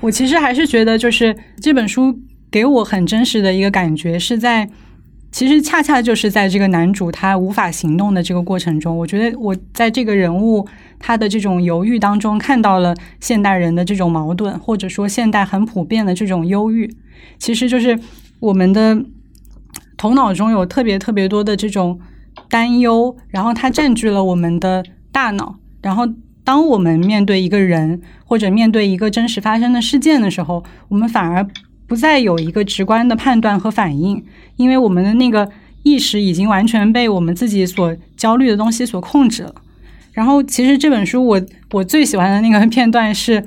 Speaker 4: 我其实还是觉得，就是这本书给我很真实的一个感觉，是在其实恰恰就是在这个男主他无法行动的这个过程中，我觉得我在这个人物他的这种犹豫当中，看到了现代人的这种矛盾，或者说现代很普遍的这种忧郁，其实就是我们的头脑中有特别特别多的这种担忧，然后它占据了我们的大脑，然后。当我们面对一个人或者面对一个真实发生的事件的时候，我们反而不再有一个直观的判断和反应，因为我们的那个意识已经完全被我们自己所焦虑的东西所控制了。然后，其实这本书我我最喜欢的那个片段是，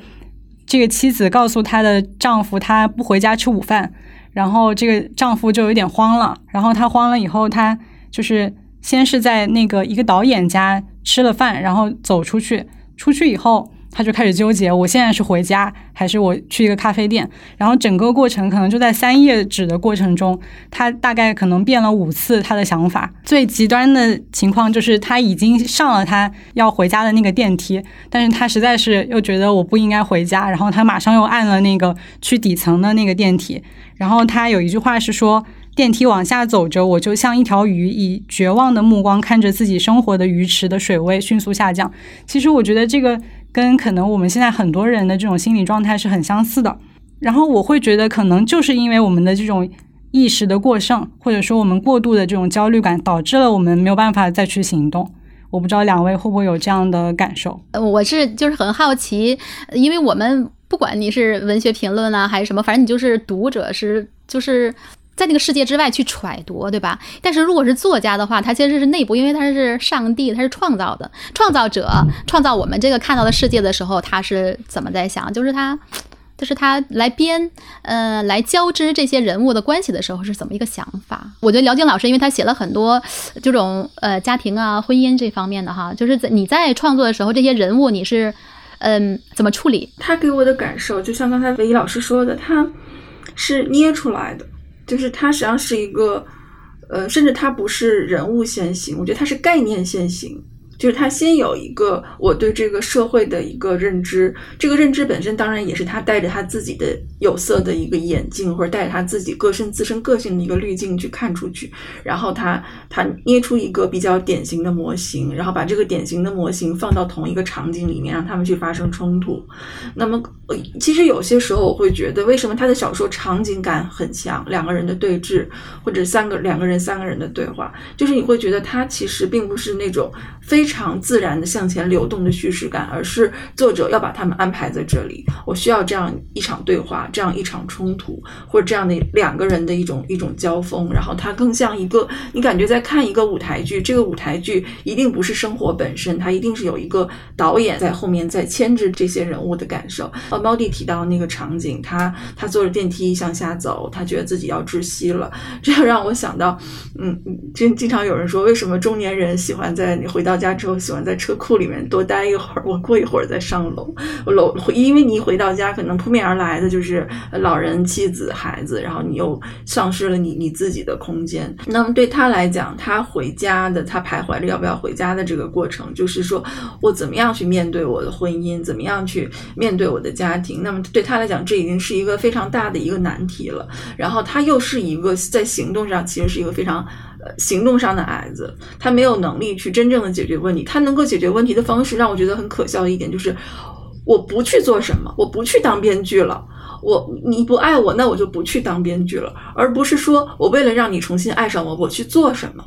Speaker 4: 这个妻子告诉她的丈夫，她不回家吃午饭，然后这个丈夫就有点慌了，然后他慌了以后，他就是先是在那个一个导演家吃了饭，然后走出去。出去以后，他就开始纠结：我现在是回家，还是我去一个咖啡店？然后整个过程可能就在三页纸的过程中，他大概可能变了五次他的想法。最极端的情况就是他已经上了他要回家的那个电梯，但是他实在是又觉得我不应该回家，然后他马上又按了那个去底层的那个电梯。然后他有一句话是说。电梯往下走着，我就像一条鱼，以绝望的目光看着自己生活的鱼池的水位迅速下降。其实我觉得这个跟可能我们现在很多人的这种心理状态是很相似的。然后我会觉得，可能就是因为我们的这种意识的过剩，或者说我们过度的这种焦虑感，导致了我们没有办法再去行动。我不知道两位会不会有这样的感受？
Speaker 2: 我是就是很好奇，因为我们不管你是文学评论啊，还是什么，反正你就是读者，是就是。在那个世界之外去揣度，对吧？但是如果是作家的话，他其实是内部，因为他是上帝，他是创造的创造者，创造我们这个看到的世界的时候，他是怎么在想？就是他。就是他来编，呃，来交织这些人物的关系的时候是怎么一个想法？我觉得辽金老师，因为他写了很多这种呃家庭啊、婚姻这方面的哈，就是在你在创作的时候，这些人物你是嗯怎么处理？
Speaker 3: 他给我的感受，就像刚才唯一老师说的，他是捏出来的，就是它实际上是一个，呃，甚至它不是人物先行，我觉得它是概念先行。就是他先有一个我对这个社会的一个认知，这个认知本身当然也是他带着他自己的有色的一个眼镜，或者带着他自己个身自身个性的一个滤镜去看出去，然后他他捏出一个比较典型的模型，然后把这个典型的模型放到同一个场景里面，让他们去发生冲突。那么，其实有些时候我会觉得，为什么他的小说场景感很强，两个人的对峙，或者三个两个人三个人的对话，就是你会觉得他其实并不是那种非。常自然的向前流动的叙事感，而是作者要把他们安排在这里。我需要这样一场对话，这样一场冲突，或者这样的两个人的一种一种交锋。然后它更像一个，你感觉在看一个舞台剧。这个舞台剧一定不是生活本身，它一定是有一个导演在后面在牵制这些人物的感受。呃，猫弟提到那个场景，他他坐着电梯向下走，他觉得自己要窒息了。这让我想到，嗯，经经常有人说，为什么中年人喜欢在你回到家。之后喜欢在车库里面多待一会儿，我过一会儿再上楼。我楼，因为你一回到家，可能扑面而来的就是老人、妻子、孩子，然后你又丧失了你你自己的空间。那么对他来讲，他回家的，他徘徊着要不要回家的这个过程，就是说我怎么样去面对我的婚姻，怎么样去面对我的家庭。那么对他来讲，这已经是一个非常大的一个难题了。然后他又是一个在行动上其实是一个非常。行动上的矮子，他没有能力去真正的解决问题。他能够解决问题的方式，让我觉得很可笑的一点就是，我不去做什么，我不去当编剧了。我你不爱我，那我就不去当编剧了，而不是说我为了让你重新爱上我，我去做什么。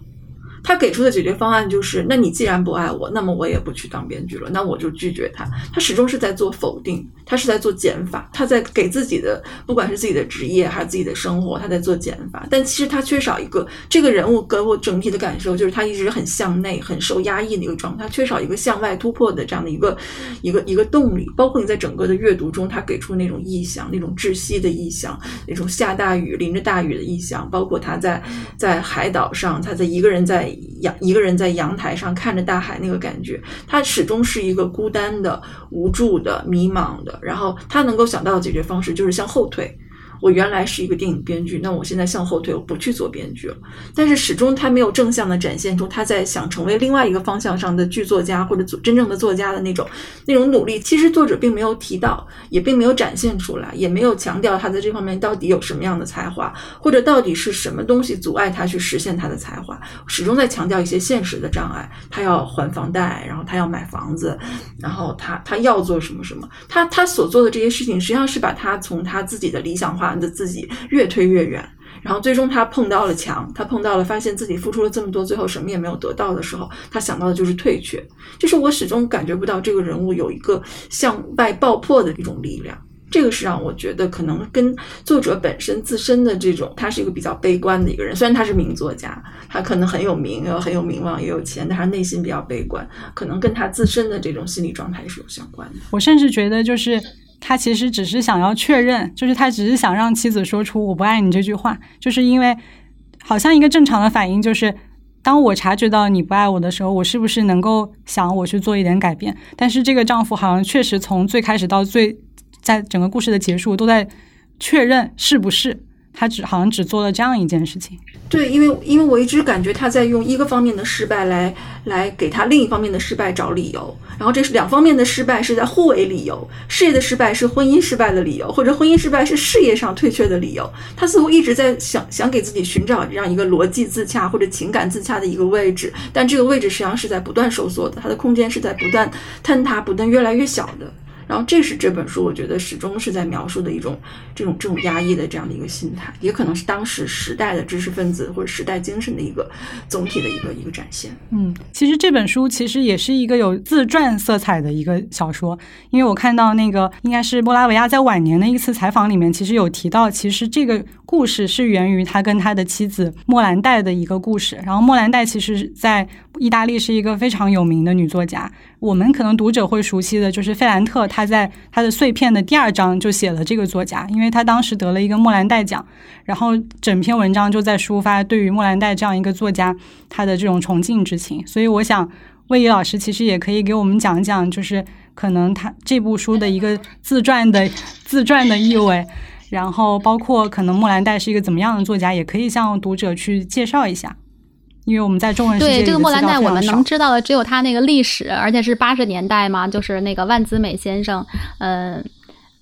Speaker 3: 他给出的解决方案就是：那你既然不爱我，那么我也不去当编剧了，那我就拒绝他。他始终是在做否定，他是在做减法，他在给自己的不管是自己的职业还是自己的生活，他在做减法。但其实他缺少一个这个人物给我整体的感受就是他一直很向内、很受压抑的一个状态，缺少一个向外突破的这样的一个一个一个动力。包括你在整个的阅读中，他给出那种意象，那种窒息的意象，那种下大雨、淋着大雨的意象，包括他在在海岛上，他在一个人在。阳一个人在阳台上看着大海，那个感觉，他始终是一个孤单的、无助的、迷茫的。然后他能够想到的解决方式就是向后退。我原来是一个电影编剧，那我现在向后退，我不去做编剧了。但是始终他没有正向的展现出他在想成为另外一个方向上的剧作家或者真正的作家的那种那种努力。其实作者并没有提到，也并没有展现出来，也没有强调他在这方面到底有什么样的才华，或者到底是什么东西阻碍他去实现他的才华。始终在强调一些现实的障碍，他要还房贷，然后他要买房子，然后他他要做什么什么。他他所做的这些事情，实际上是把他从他自己的理想化。的自己越推越远，然后最终他碰到了墙，他碰到了发现自己付出了这么多，最后什么也没有得到的时候，他想到的就是退却。就是我始终感觉不到这个人物有一个向外爆破的一种力量，这个是让我觉得可能跟作者本身自身的这种，他是一个比较悲观的一个人。虽然他是名作家，他可能很有名，又很有名望，也有钱，但他内心比较悲观，可能跟他自身的这种心理状态是有相关的。
Speaker 4: 我甚至觉得就是。他其实只是想要确认，就是他只是想让妻子说出“我不爱你”这句话，就是因为好像一个正常的反应就是，当我察觉到你不爱我的时候，我是不是能够想我去做一点改变？但是这个丈夫好像确实从最开始到最，在整个故事的结束都在确认是不是。他只好像只做了这样一件事情，
Speaker 3: 对，因为因为我一直感觉他在用一个方面的失败来来给他另一方面的失败找理由，然后这是两方面的失败是在互为理由，事业的失败是婚姻失败的理由，或者婚姻失败是事业上退却的理由，他似乎一直在想想给自己寻找这样一个逻辑自洽或者情感自洽的一个位置，但这个位置实际上是在不断收缩的，他的空间是在不断坍塌、不断越来越小的。然后，这是这本书，我觉得始终是在描述的一种这种这种压抑的这样的一个心态，也可能是当时时代的知识分子或者时代精神的一个总体的一个一个展现。
Speaker 4: 嗯，其实这本书其实也是一个有自传色彩的一个小说，因为我看到那个应该是莫拉维亚在晚年的一次采访里面，其实有提到，其实这个故事是源于他跟他的妻子莫兰黛的一个故事。然后莫兰黛其实在意大利是一个非常有名的女作家。我们可能读者会熟悉的就是费兰特，他在他的《碎片》的第二章就写了这个作家，因为他当时得了一个莫兰代奖，然后整篇文章就在抒发对于莫兰代这样一个作家他的这种崇敬之情。所以我想，魏怡老师其实也可以给我们讲讲，就是可能他这部书的一个自传的自传的意味。然后包括可能莫兰代是一个怎么样的作家，也可以向读者去介绍一下，因为我们在中文世界
Speaker 2: 对这个莫兰代，我们能知道的只有他那个历史，而且是八十年代嘛，就是那个万子美先生，嗯。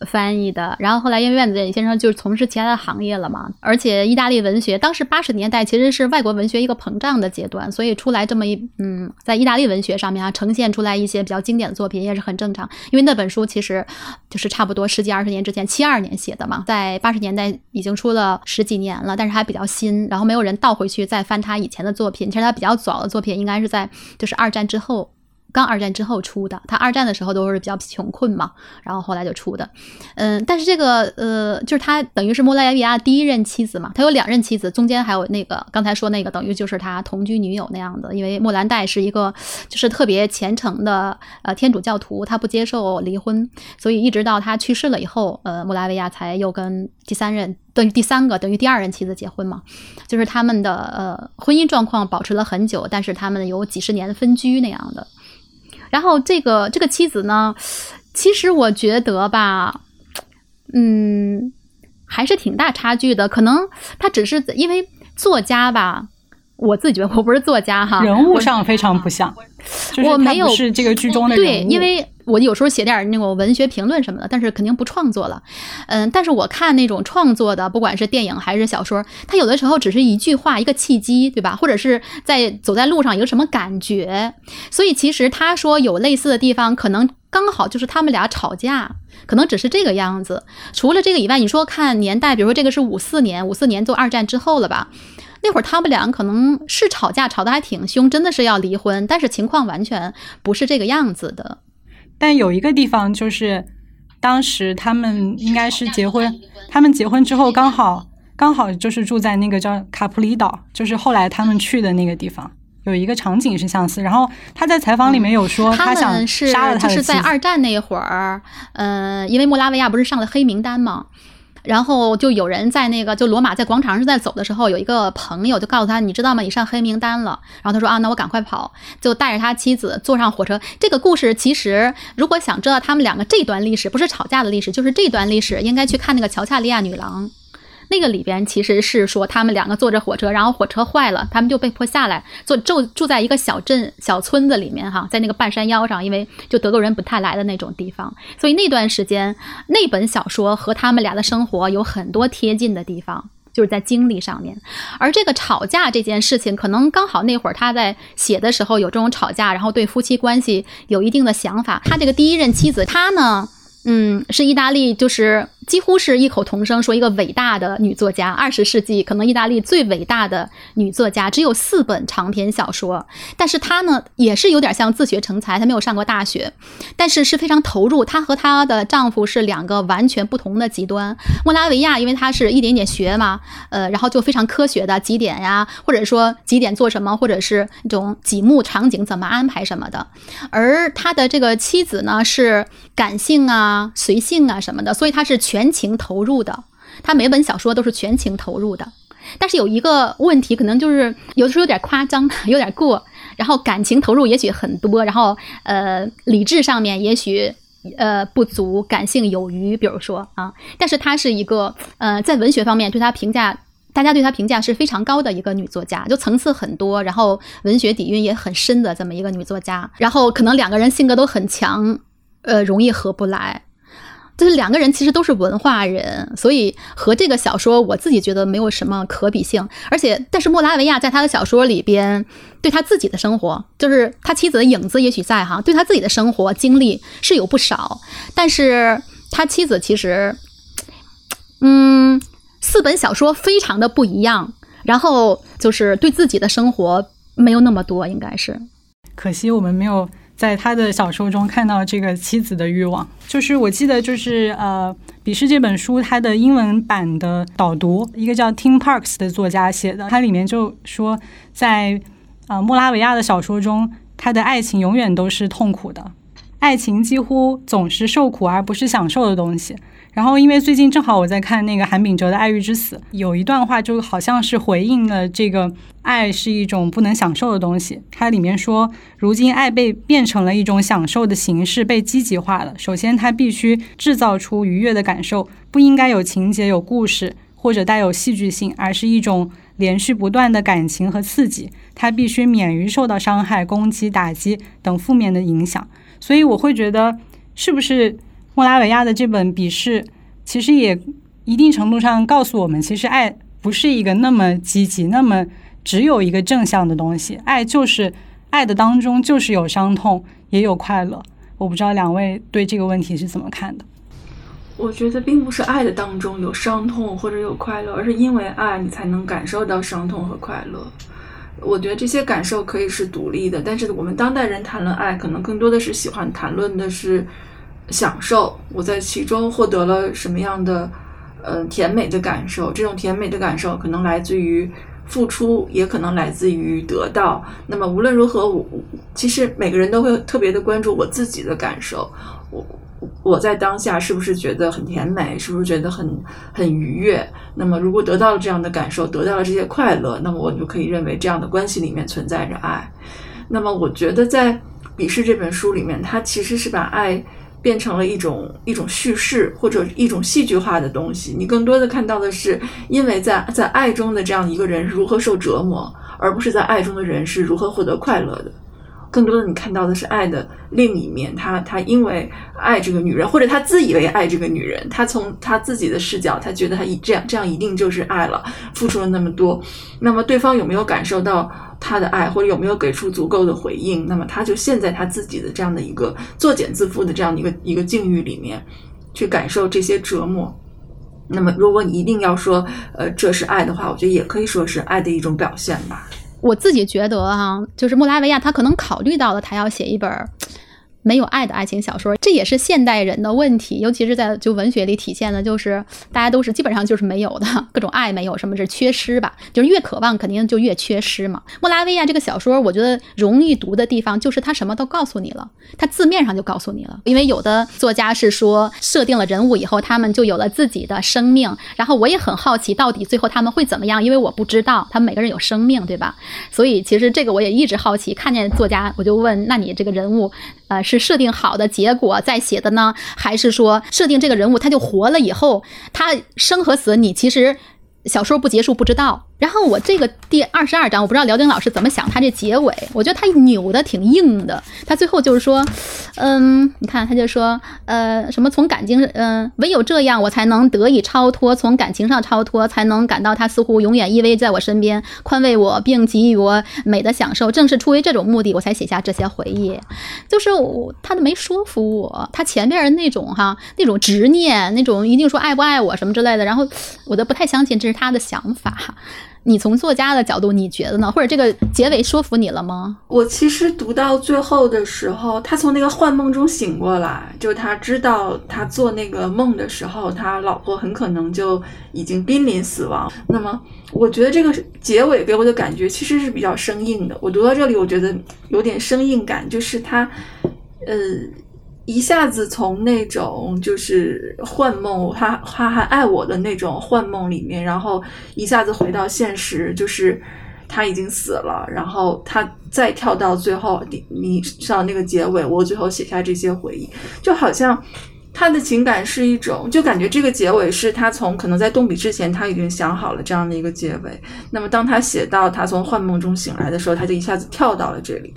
Speaker 2: 翻译的，然后后来因为苑子先生就是从事其他的行业了嘛，而且意大利文学当时八十年代其实是外国文学一个膨胀的阶段，所以出来这么一嗯，在意大利文学上面啊呈现出来一些比较经典的作品也是很正常，因为那本书其实就是差不多十几二十年之前，七二年写的嘛，在八十年代已经出了十几年了，但是还比较新，然后没有人倒回去再翻他以前的作品，其实他比较早的作品应该是在就是二战之后。刚二战之后出的，他二战的时候都是比较穷困嘛，然后后来就出的，嗯，但是这个呃，就是他等于是莫拉维亚第一任妻子嘛，他有两任妻子，中间还有那个刚才说那个，等于就是他同居女友那样的，因为莫兰黛是一个就是特别虔诚的呃天主教徒，他不接受离婚，所以一直到他去世了以后，呃，莫拉维亚才又跟第三任等于第三个等于第二任妻子结婚嘛，就是他们的呃婚姻状况保持了很久，但是他们有几十年分居那样的。然后这个这个妻子呢，其实我觉得吧，嗯，还是挺大差距的。可能他只是因为作家吧，我自己觉得我不是作家哈，
Speaker 4: 人物上非常不像，
Speaker 2: 我没有
Speaker 4: 是这个剧中的
Speaker 2: 对，因为。我有时候写点那种文学评论什么的，但是肯定不创作了。嗯，但是我看那种创作的，不管是电影还是小说，它有的时候只是一句话，一个契机，对吧？或者是在走在路上有什么感觉。所以其实他说有类似的地方，可能刚好就是他们俩吵架，可能只是这个样子。除了这个以外，你说看年代，比如说这个是五四年，五四年做二战之后了吧？那会儿他们俩可能是吵架，吵得还挺凶，真的是要离婚，但是情况完全不是这个样子的。
Speaker 4: 但有一个地方就是，当时他们应该是结婚，他们结婚之后刚好刚好就是住在那个叫卡普里岛，就是后来他们去的那个地方，有一个场景是相似。然后他在采访里面有说，他想杀了
Speaker 2: 他就是在二战那会儿，嗯，因为莫拉维亚不是上了黑名单吗？然后就有人在那个就罗马在广场上在走的时候，有一个朋友就告诉他，你知道吗？你上黑名单了。然后他说啊，那我赶快跑，就带着他妻子坐上火车。这个故事其实，如果想知道他们两个这段历史，不是吵架的历史，就是这段历史，应该去看那个乔恰利亚女郎。那个里边其实是说他们两个坐着火车，然后火车坏了，他们就被迫下来，住住住在一个小镇小村子里面哈，在那个半山腰上，因为就德国人不太来的那种地方，所以那段时间那本小说和他们俩的生活有很多贴近的地方，就是在经历上面。而这个吵架这件事情，可能刚好那会儿他在写的时候有这种吵架，然后对夫妻关系有一定的想法。他这个第一任妻子，他呢，嗯，是意大利，就是。几乎是异口同声说一个伟大的女作家，二十世纪可能意大利最伟大的女作家，只有四本长篇小说。但是她呢，也是有点像自学成才，她没有上过大学，但是是非常投入。她和她的丈夫是两个完全不同的极端。莫拉维亚，因为她是一点点学嘛，呃，然后就非常科学的几点呀，或者说几点做什么，或者是那种几幕场景怎么安排什么的。而他的这个妻子呢，是感性啊、随性啊什么的，所以他是。全情投入的，他每本小说都是全情投入的，但是有一个问题，可能就是有的时候有点夸张，有点过，然后感情投入也许很多，然后呃理智上面也许呃不足，感性有余，比如说啊，但是她是一个呃在文学方面对她评价，大家对她评价是非常高的一个女作家，就层次很多，然后文学底蕴也很深的这么一个女作家，然后可能两个人性格都很强，呃容易合不来。就是两个人其实都是文化人，所以和这个小说我自己觉得没有什么可比性。而且，但是莫拉维亚在他的小说里边，对他自己的生活，就是他妻子的影子也许在哈，对他自己的生活经历是有不少。但是他妻子其实，嗯，四本小说非常的不一样，然后就是对自己的生活没有那么多，应该是。
Speaker 4: 可惜我们没有。在他的小说中看到这个妻子的欲望，就是我记得就是呃，笔试这本书它的英文版的导读，一个叫 Tim Parks 的作家写的，它里面就说，在呃，莫拉维亚的小说中，他的爱情永远都是痛苦的，爱情几乎总是受苦而不是享受的东西。然后，因为最近正好我在看那个韩炳哲的《爱欲之死》，有一段话就好像是回应了这个爱是一种不能享受的东西。它里面说，如今爱被变成了一种享受的形式，被积极化了。首先，它必须制造出愉悦的感受，不应该有情节、有故事或者带有戏剧性，而是一种连续不断的感情和刺激。它必须免于受到伤害、攻击、打击等负面的影响。所以，我会觉得，是不是？莫拉维亚的这本《笔试》其实也一定程度上告诉我们，其实爱不是一个那么积极、那么只有一个正向的东西。爱就是爱的当中，就是有伤痛，也有快乐。我不知道两位对这个问题是怎么看的？
Speaker 3: 我觉得并不是爱的当中有伤痛或者有快乐，而是因为爱你才能感受到伤痛和快乐。我觉得这些感受可以是独立的，但是我们当代人谈论爱，可能更多的是喜欢谈论的是。享受我在其中获得了什么样的，呃，甜美的感受？这种甜美的感受可能来自于付出，也可能来自于得到。那么无论如何，我其实每个人都会特别的关注我自己的感受。我我在当下是不是觉得很甜美？是不是觉得很很愉悦？那么如果得到了这样的感受，得到了这些快乐，那么我就可以认为这样的关系里面存在着爱。那么我觉得在《笔试》这本书里面，它其实是把爱。变成了一种一种叙事或者一种戏剧化的东西，你更多的看到的是，因为在在爱中的这样一个人如何受折磨，而不是在爱中的人是如何获得快乐的。更多的你看到的是爱的另一面，他他因为爱这个女人，或者他自以为爱这个女人，他从他自己的视角，他觉得他一这样这样一定就是爱了，付出了那么多，那么对方有没有感受到他的爱，或者有没有给出足够的回应？那么他就陷在他自己的这样的一个作茧自缚的这样的一个一个境遇里面，去感受这些折磨。那么如果你一定要说，呃，这是爱的话，我觉得也可以说是爱的一种表现吧。
Speaker 2: 我自己觉得哈，就是莫拉维亚，他可能考虑到了，他要写一本。没有爱的爱情小说，这也是现代人的问题，尤其是在就文学里体现的，就是大家都是基本上就是没有的 各种爱，没有什么是缺失吧？就是越渴望，肯定就越缺失嘛。莫拉维亚这个小说，我觉得容易读的地方就是他什么都告诉你了，他字面上就告诉你了。因为有的作家是说设定了人物以后，他们就有了自己的生命，然后我也很好奇，到底最后他们会怎么样？因为我不知道他们每个人有生命，对吧？所以其实这个我也一直好奇，看见作家我就问，那你这个人物，呃。是设定好的结果再写的呢，还是说设定这个人物他就活了以后，他生和死你其实小说不结束不知道。然后我这个第二十二章，我不知道辽丁老师怎么想，他这结尾，我觉得他扭的挺硬的。他最后就是说，嗯，你看他就说，呃，什么从感情，嗯，唯有这样我才能得以超脱，从感情上超脱，才能感到他似乎永远依偎在我身边，宽慰我，并给予我美的享受。正是出于这种目的，我才写下这些回忆。就是我他都没说服我，他前面那种哈那种执念，那种一定说爱不爱我什么之类的，然后我都不太相信这是他的想法。你从作家的角度，你觉得呢？或者这个结尾说服你了吗？
Speaker 3: 我其实读到最后的时候，他从那个幻梦中醒过来，就他知道他做那个梦的时候，他老婆很可能就已经濒临死亡。那么，我觉得这个结尾给我的感觉其实是比较生硬的。我读到这里，我觉得有点生硬感，就是他，呃。一下子从那种就是幻梦，他他还爱我的那种幻梦里面，然后一下子回到现实，就是他已经死了，然后他再跳到最后，你你上那个结尾，我最后写下这些回忆，就好像他的情感是一种，就感觉这个结尾是他从可能在动笔之前他已经想好了这样的一个结尾，那么当他写到他从幻梦中醒来的时候，他就一下子跳到了这里。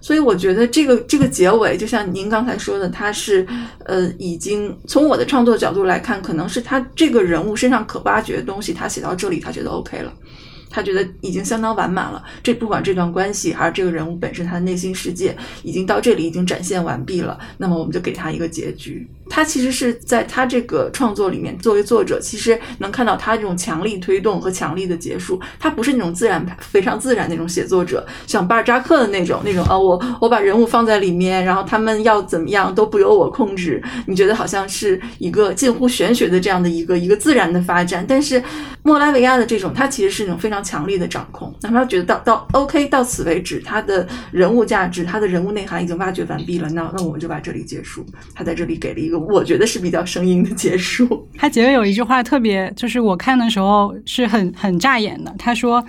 Speaker 3: 所以我觉得这个这个结尾，就像您刚才说的，他是呃，已经从我的创作角度来看，可能是他这个人物身上可挖掘的东西，他写到这里，他觉得 OK 了。他觉得已经相当完满了，这不管这段关系还是这个人物本身，他的内心世界已经到这里已经展现完毕了。那么我们就给他一个结局。他其实是在他这个创作里面，作为作者，其实能看到他这种强力推动和强力的结束。他不是那种自然非常自然那种写作者，像巴尔扎克的那种那种啊，我 我把人物放在里面，然后他们要怎么样都不由我控制。你觉得好像是一个近乎玄学的这样的一个一个自然的发展。但是莫拉维亚的这种，他其实是那种非常。强力的掌控，哪怕他觉得到到 OK 到此为止，他的人物价值、他的人物内涵已经挖掘完毕了，那那我们就把这里结束。他在这里给了一个我觉得是比较生硬的结束。
Speaker 4: 他结尾有一句话特别，就是我看的时候是很很扎眼的。他说：“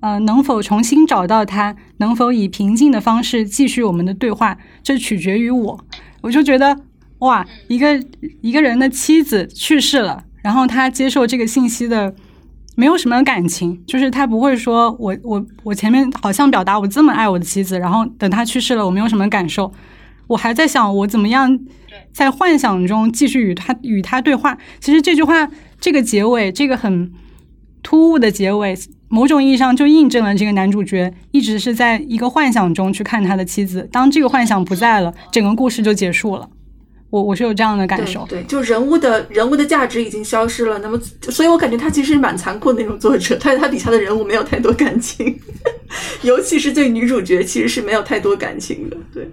Speaker 4: 呃，能否重新找到他？能否以平静的方式继续我们的对话？这取决于我。”我就觉得哇，一个一个人的妻子去世了，然后他接受这个信息的。没有什么感情，就是他不会说，我我我前面好像表达我这么爱我的妻子，然后等他去世了，我没有什么感受，我还在想我怎么样在幻想中继续与他与他对话。其实这句话这个结尾，这个很突兀的结尾，某种意义上就印证了这个男主角一直是在一个幻想中去看他的妻子，当这个幻想不在了，整个故事就结束了。我我是有这样的感受，
Speaker 3: 对，就人物的人物的价值已经消失了。那么，所以我感觉他其实蛮残酷的那种作者，他他底下的人物没有太多感情，尤其是对女主角，其实是没有太多感情的，对。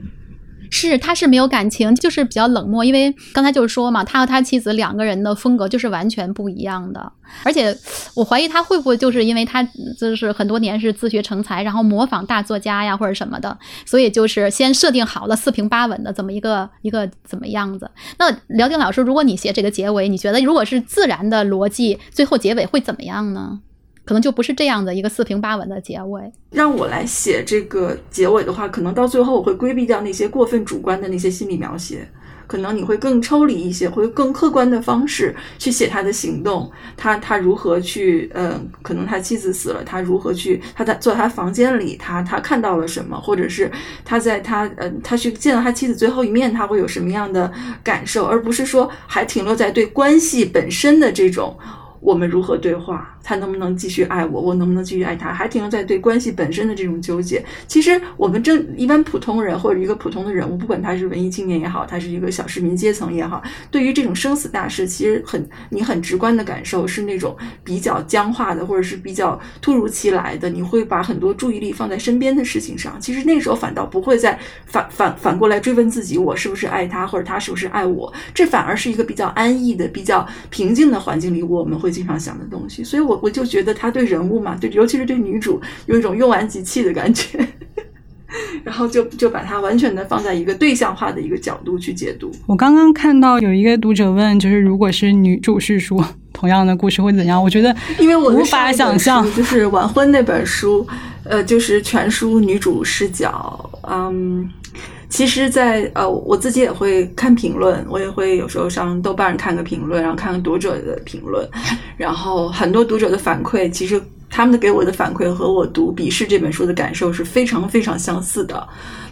Speaker 2: 是，他是没有感情，就是比较冷漠。因为刚才就是说嘛，他和他妻子两个人的风格就是完全不一样的。而且我怀疑他会不会就是因为他就是很多年是自学成才，然后模仿大作家呀或者什么的，所以就是先设定好了四平八稳的这么一个一个怎么样子。那辽丁老师，如果你写这个结尾，你觉得如果是自然的逻辑，最后结尾会怎么样呢？可能就不是这样的一个四平八稳的结尾。
Speaker 3: 让我来写这个结尾的话，可能到最后我会规避掉那些过分主观的那些心理描写，可能你会更抽离一些，会更客观的方式去写他的行动，他他如何去，嗯，可能他妻子死了，他如何去，他在坐他房间里，他他看到了什么，或者是他在他，嗯，他去见到他妻子最后一面，他会有什么样的感受，而不是说还停留在对关系本身的这种。我们如何对话？他能不能继续爱我？我能不能继续爱他？还停留在对关系本身的这种纠结。其实我们正一般普通人或者一个普通的人物，不管他是文艺青年也好，他是一个小市民阶层也好，对于这种生死大事，其实很你很直观的感受是那种比较僵化的，或者是比较突如其来的。你会把很多注意力放在身边的事情上。其实那时候反倒不会再反反反过来追问自己，我是不是爱他，或者他是不是爱我？这反而是一个比较安逸的、比较平静的环境里，我们会。经常想的东西，所以我我就觉得他对人物嘛，对，尤其是对女主，有一种用完即弃的感觉，然后就就把它完全的放在一个对象化的一个角度去解读。
Speaker 4: 我刚刚看到有一个读者问，就是如果是女主叙述同样的故事会怎样？我觉得，
Speaker 3: 因为我
Speaker 4: 无法想象，
Speaker 3: 就是晚婚那本书，呃，就是全书女主视角，嗯。其实，在呃，我自己也会看评论，我也会有时候上豆瓣看个评论，然后看看读者的评论，然后很多读者的反馈，其实。他们的给我的反馈和我读《笔试》这本书的感受是非常非常相似的。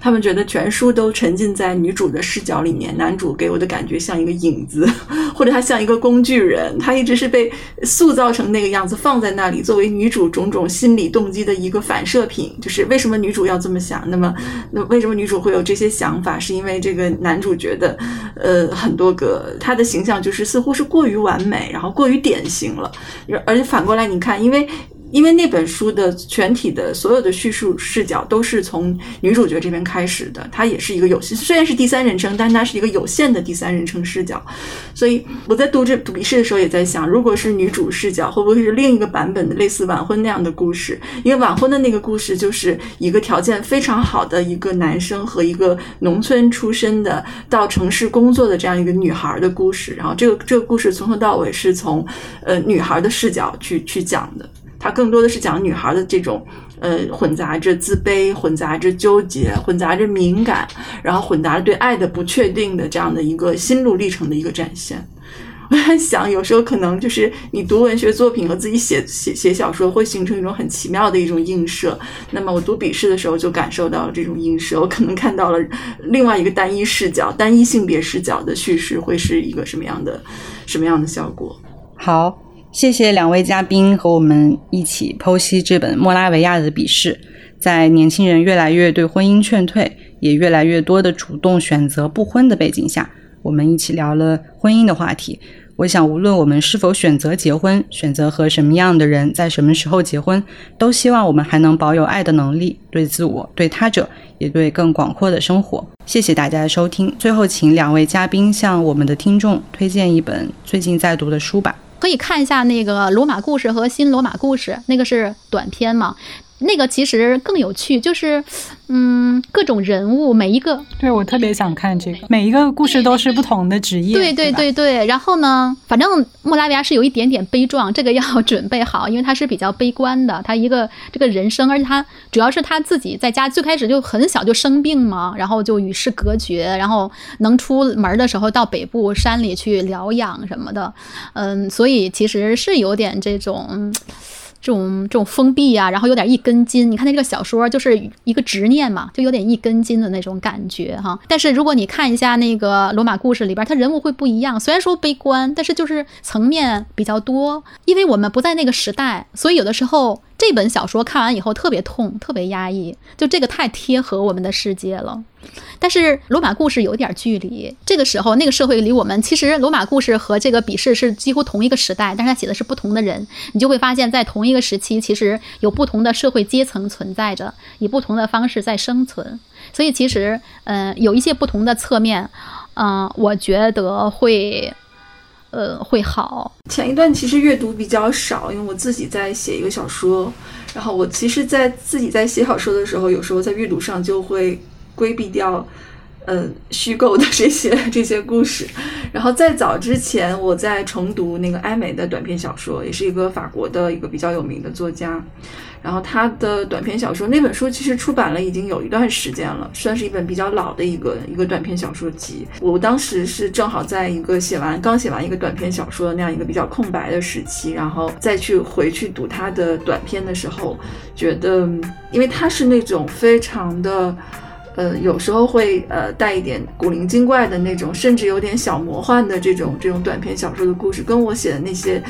Speaker 3: 他们觉得全书都沉浸在女主的视角里面，男主给我的感觉像一个影子，或者他像一个工具人，他一直是被塑造成那个样子，放在那里作为女主种种心理动机的一个反射品。就是为什么女主要这么想？那么，那为什么女主会有这些想法？是因为这个男主觉得，呃，很多个他的形象就是似乎是过于完美，然后过于典型了。而且反过来，你看，因为。因为那本书的全体的所有的叙述视角都是从女主角这边开开始的，它也是一个有限虽然是第三人称，但它是一个有限的第三人称视角。所以我在读这读笔试的时候也在想，如果是女主视角，会不会是另一个版本的类似晚婚那样的故事？因为晚婚的那个故事就是一个条件非常好的一个男生和一个农村出身的到城市工作的这样一个女孩的故事。然后这个这个故事从头到尾是从呃女孩的视角去去讲的。它更多的是讲女孩的这种，呃，混杂着自卑、混杂着纠结、混杂着敏感，然后混杂着对爱的不确定的这样的一个心路历程的一个展现。我在想，有时候可能就是你读文学作品和自己写写写小说，会形成一种很奇妙的一种映射。那么我读笔试的时候就感受到了这种映射，我可能看到了另外一个单一视角、单一性别视角的叙事会是一个什么样的、什么样的效果？
Speaker 4: 好。谢谢两位嘉宾和我们一起剖析这本莫拉维亚的笔试。在年轻人越来越对婚姻劝退，也越来越多的主动选择不婚的背景下，我们一起聊了婚姻的话题。我想，无论我们是否选择结婚，选择和什么样的人在什么时候结婚，都希望我们还能保有爱的能力，对自我、对他者，也对更广阔的生活。谢谢大家的收听。最后，请两位嘉宾向我们的听众推荐一本最近在读的书吧。
Speaker 2: 可以看一下那个《罗马故事》和《新罗马故事》，那个是短片嘛。那个其实更有趣，就是，嗯，各种人物每一个，
Speaker 1: 对我特别想看这个，每一个故事都是不同的职业，
Speaker 2: 对对对对。然后呢，反正莫拉维亚是有一点点悲壮，这个要准备好，因为他是比较悲观的，他一个这个人生，而且他主要是他自己在家最开始就很小就生病嘛，然后就与世隔绝，然后能出门的时候到北部山里去疗养什么的，嗯，所以其实是有点这种。这种这种封闭啊，然后有点一根筋。你看那个小说就是一个执念嘛，就有点一根筋的那种感觉哈。但是如果你看一下那个罗马故事里边，他人物会不一样。虽然说悲观，但是就是层面比较多。因为我们不在那个时代，所以有的时候这本小说看完以后特别痛，特别压抑。就这个太贴合我们的世界了。但是罗马故事有点距离，这个时候那个社会离我们其实罗马故事和这个笔试是几乎同一个时代，但是他写的是不同的人，你就会发现在同一个时期，其实有不同的社会阶层存在着，以不同的方式在生存，所以其实嗯有一些不同的侧面，嗯，我觉得会呃会好。
Speaker 3: 前一段其实阅读比较少，因为我自己在写一个小说，然后我其实，在自己在写小说的时候，有时候在阅读上就会。规避掉，呃，虚构的这些这些故事。然后在早之前，我在重读那个艾美的短篇小说，也是一个法国的一个比较有名的作家。然后他的短篇小说那本书其实出版了已经有一段时间了，算是一本比较老的一个一个短篇小说集。我当时是正好在一个写完刚写完一个短篇小说的那样一个比较空白的时期，然后再去回去读他的短篇的时候，觉得因为他是那种非常的。呃，有时候会呃带一点古灵精怪的那种，甚至有点小魔幻的这种这种短篇小说的故事，跟我写的那些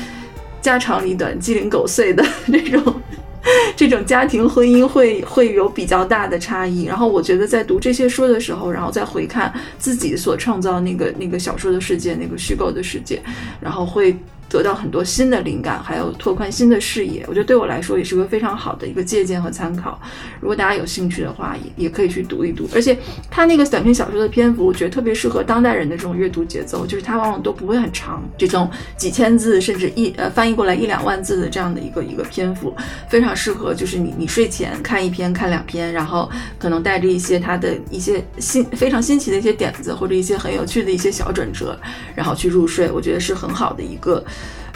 Speaker 3: 家长里短、鸡零狗碎的这种 这种家庭婚姻会会有比较大的差异。然后我觉得在读这些书的时候，然后再回看自己所创造那个那个小说的世界，那个虚构的世界，然后会。得到很多新的灵感，还有拓宽新的视野，我觉得对我来说也是个非常好的一个借鉴和参考。如果大家有兴趣的话，也也可以去读一读。而且他那个短篇小说的篇幅，我觉得特别适合当代人的这种阅读节奏，就是它往往都不会很长，这种几千字甚至一呃翻译过来一两万字的这样的一个一个篇幅，非常适合就是你你睡前看一篇看两篇，然后可能带着一些他的一些新非常新奇的一些点子或者一些很有趣的一些小转折，然后去入睡，我觉得是很好的一个。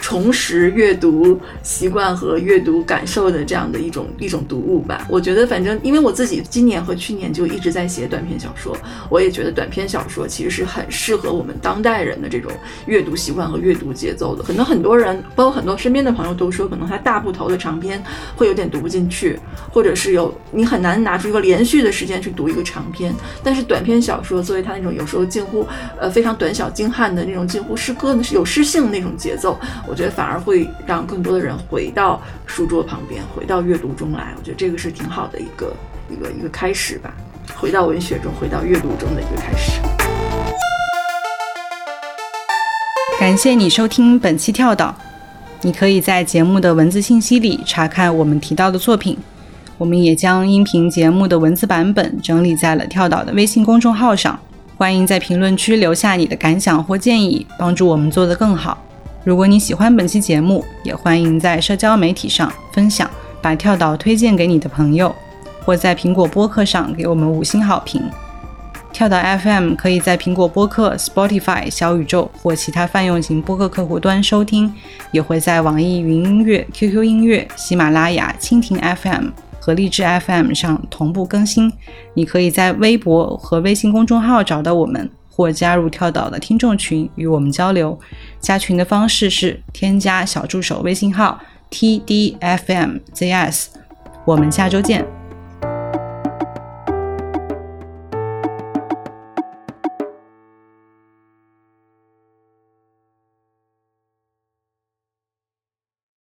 Speaker 3: 重拾阅读习惯和阅读感受的这样的一种一种读物吧。我觉得，反正因为我自己今年和去年就一直在写短篇小说，我也觉得短篇小说其实是很适合我们当代人的这种阅读习惯和阅读节奏的。可能很多人，包括很多身边的朋友都说，可能他大部头的长篇会有点读不进去，或者是有你很难拿出一个连续的时间去读一个长篇。但是短篇小说作为它那种有时候近乎呃非常短小精悍的那种近乎诗歌的有诗性那种节奏。我觉得反而会让更多的人回到书桌旁边，回到阅读中来。我觉得这个是挺好的一个一个一个开始吧，回到文学中，回到阅读中的一个开始。
Speaker 1: 感谢你收听本期跳岛，你可以在节目的文字信息里查看我们提到的作品。我们也将音频节目的文字版本整理在了跳岛的微信公众号上，欢迎在评论区留下你的感想或建议，帮助我们做得更好。如果你喜欢本期节目，也欢迎在社交媒体上分享，把跳岛推荐给你的朋友，或在苹果播客上给我们五星好评。跳岛 FM 可以在苹果播客、Spotify、小宇宙或其他泛用型播客客户端收听，也会在网易云音乐、QQ 音乐、喜马拉雅、蜻蜓 FM 和荔枝 FM 上同步更新。你可以在微博和微信公众号找到我们。或加入跳岛的听众群与我们交流，加群的方式是添加小助手微信号 tdfmzs。我们下周见。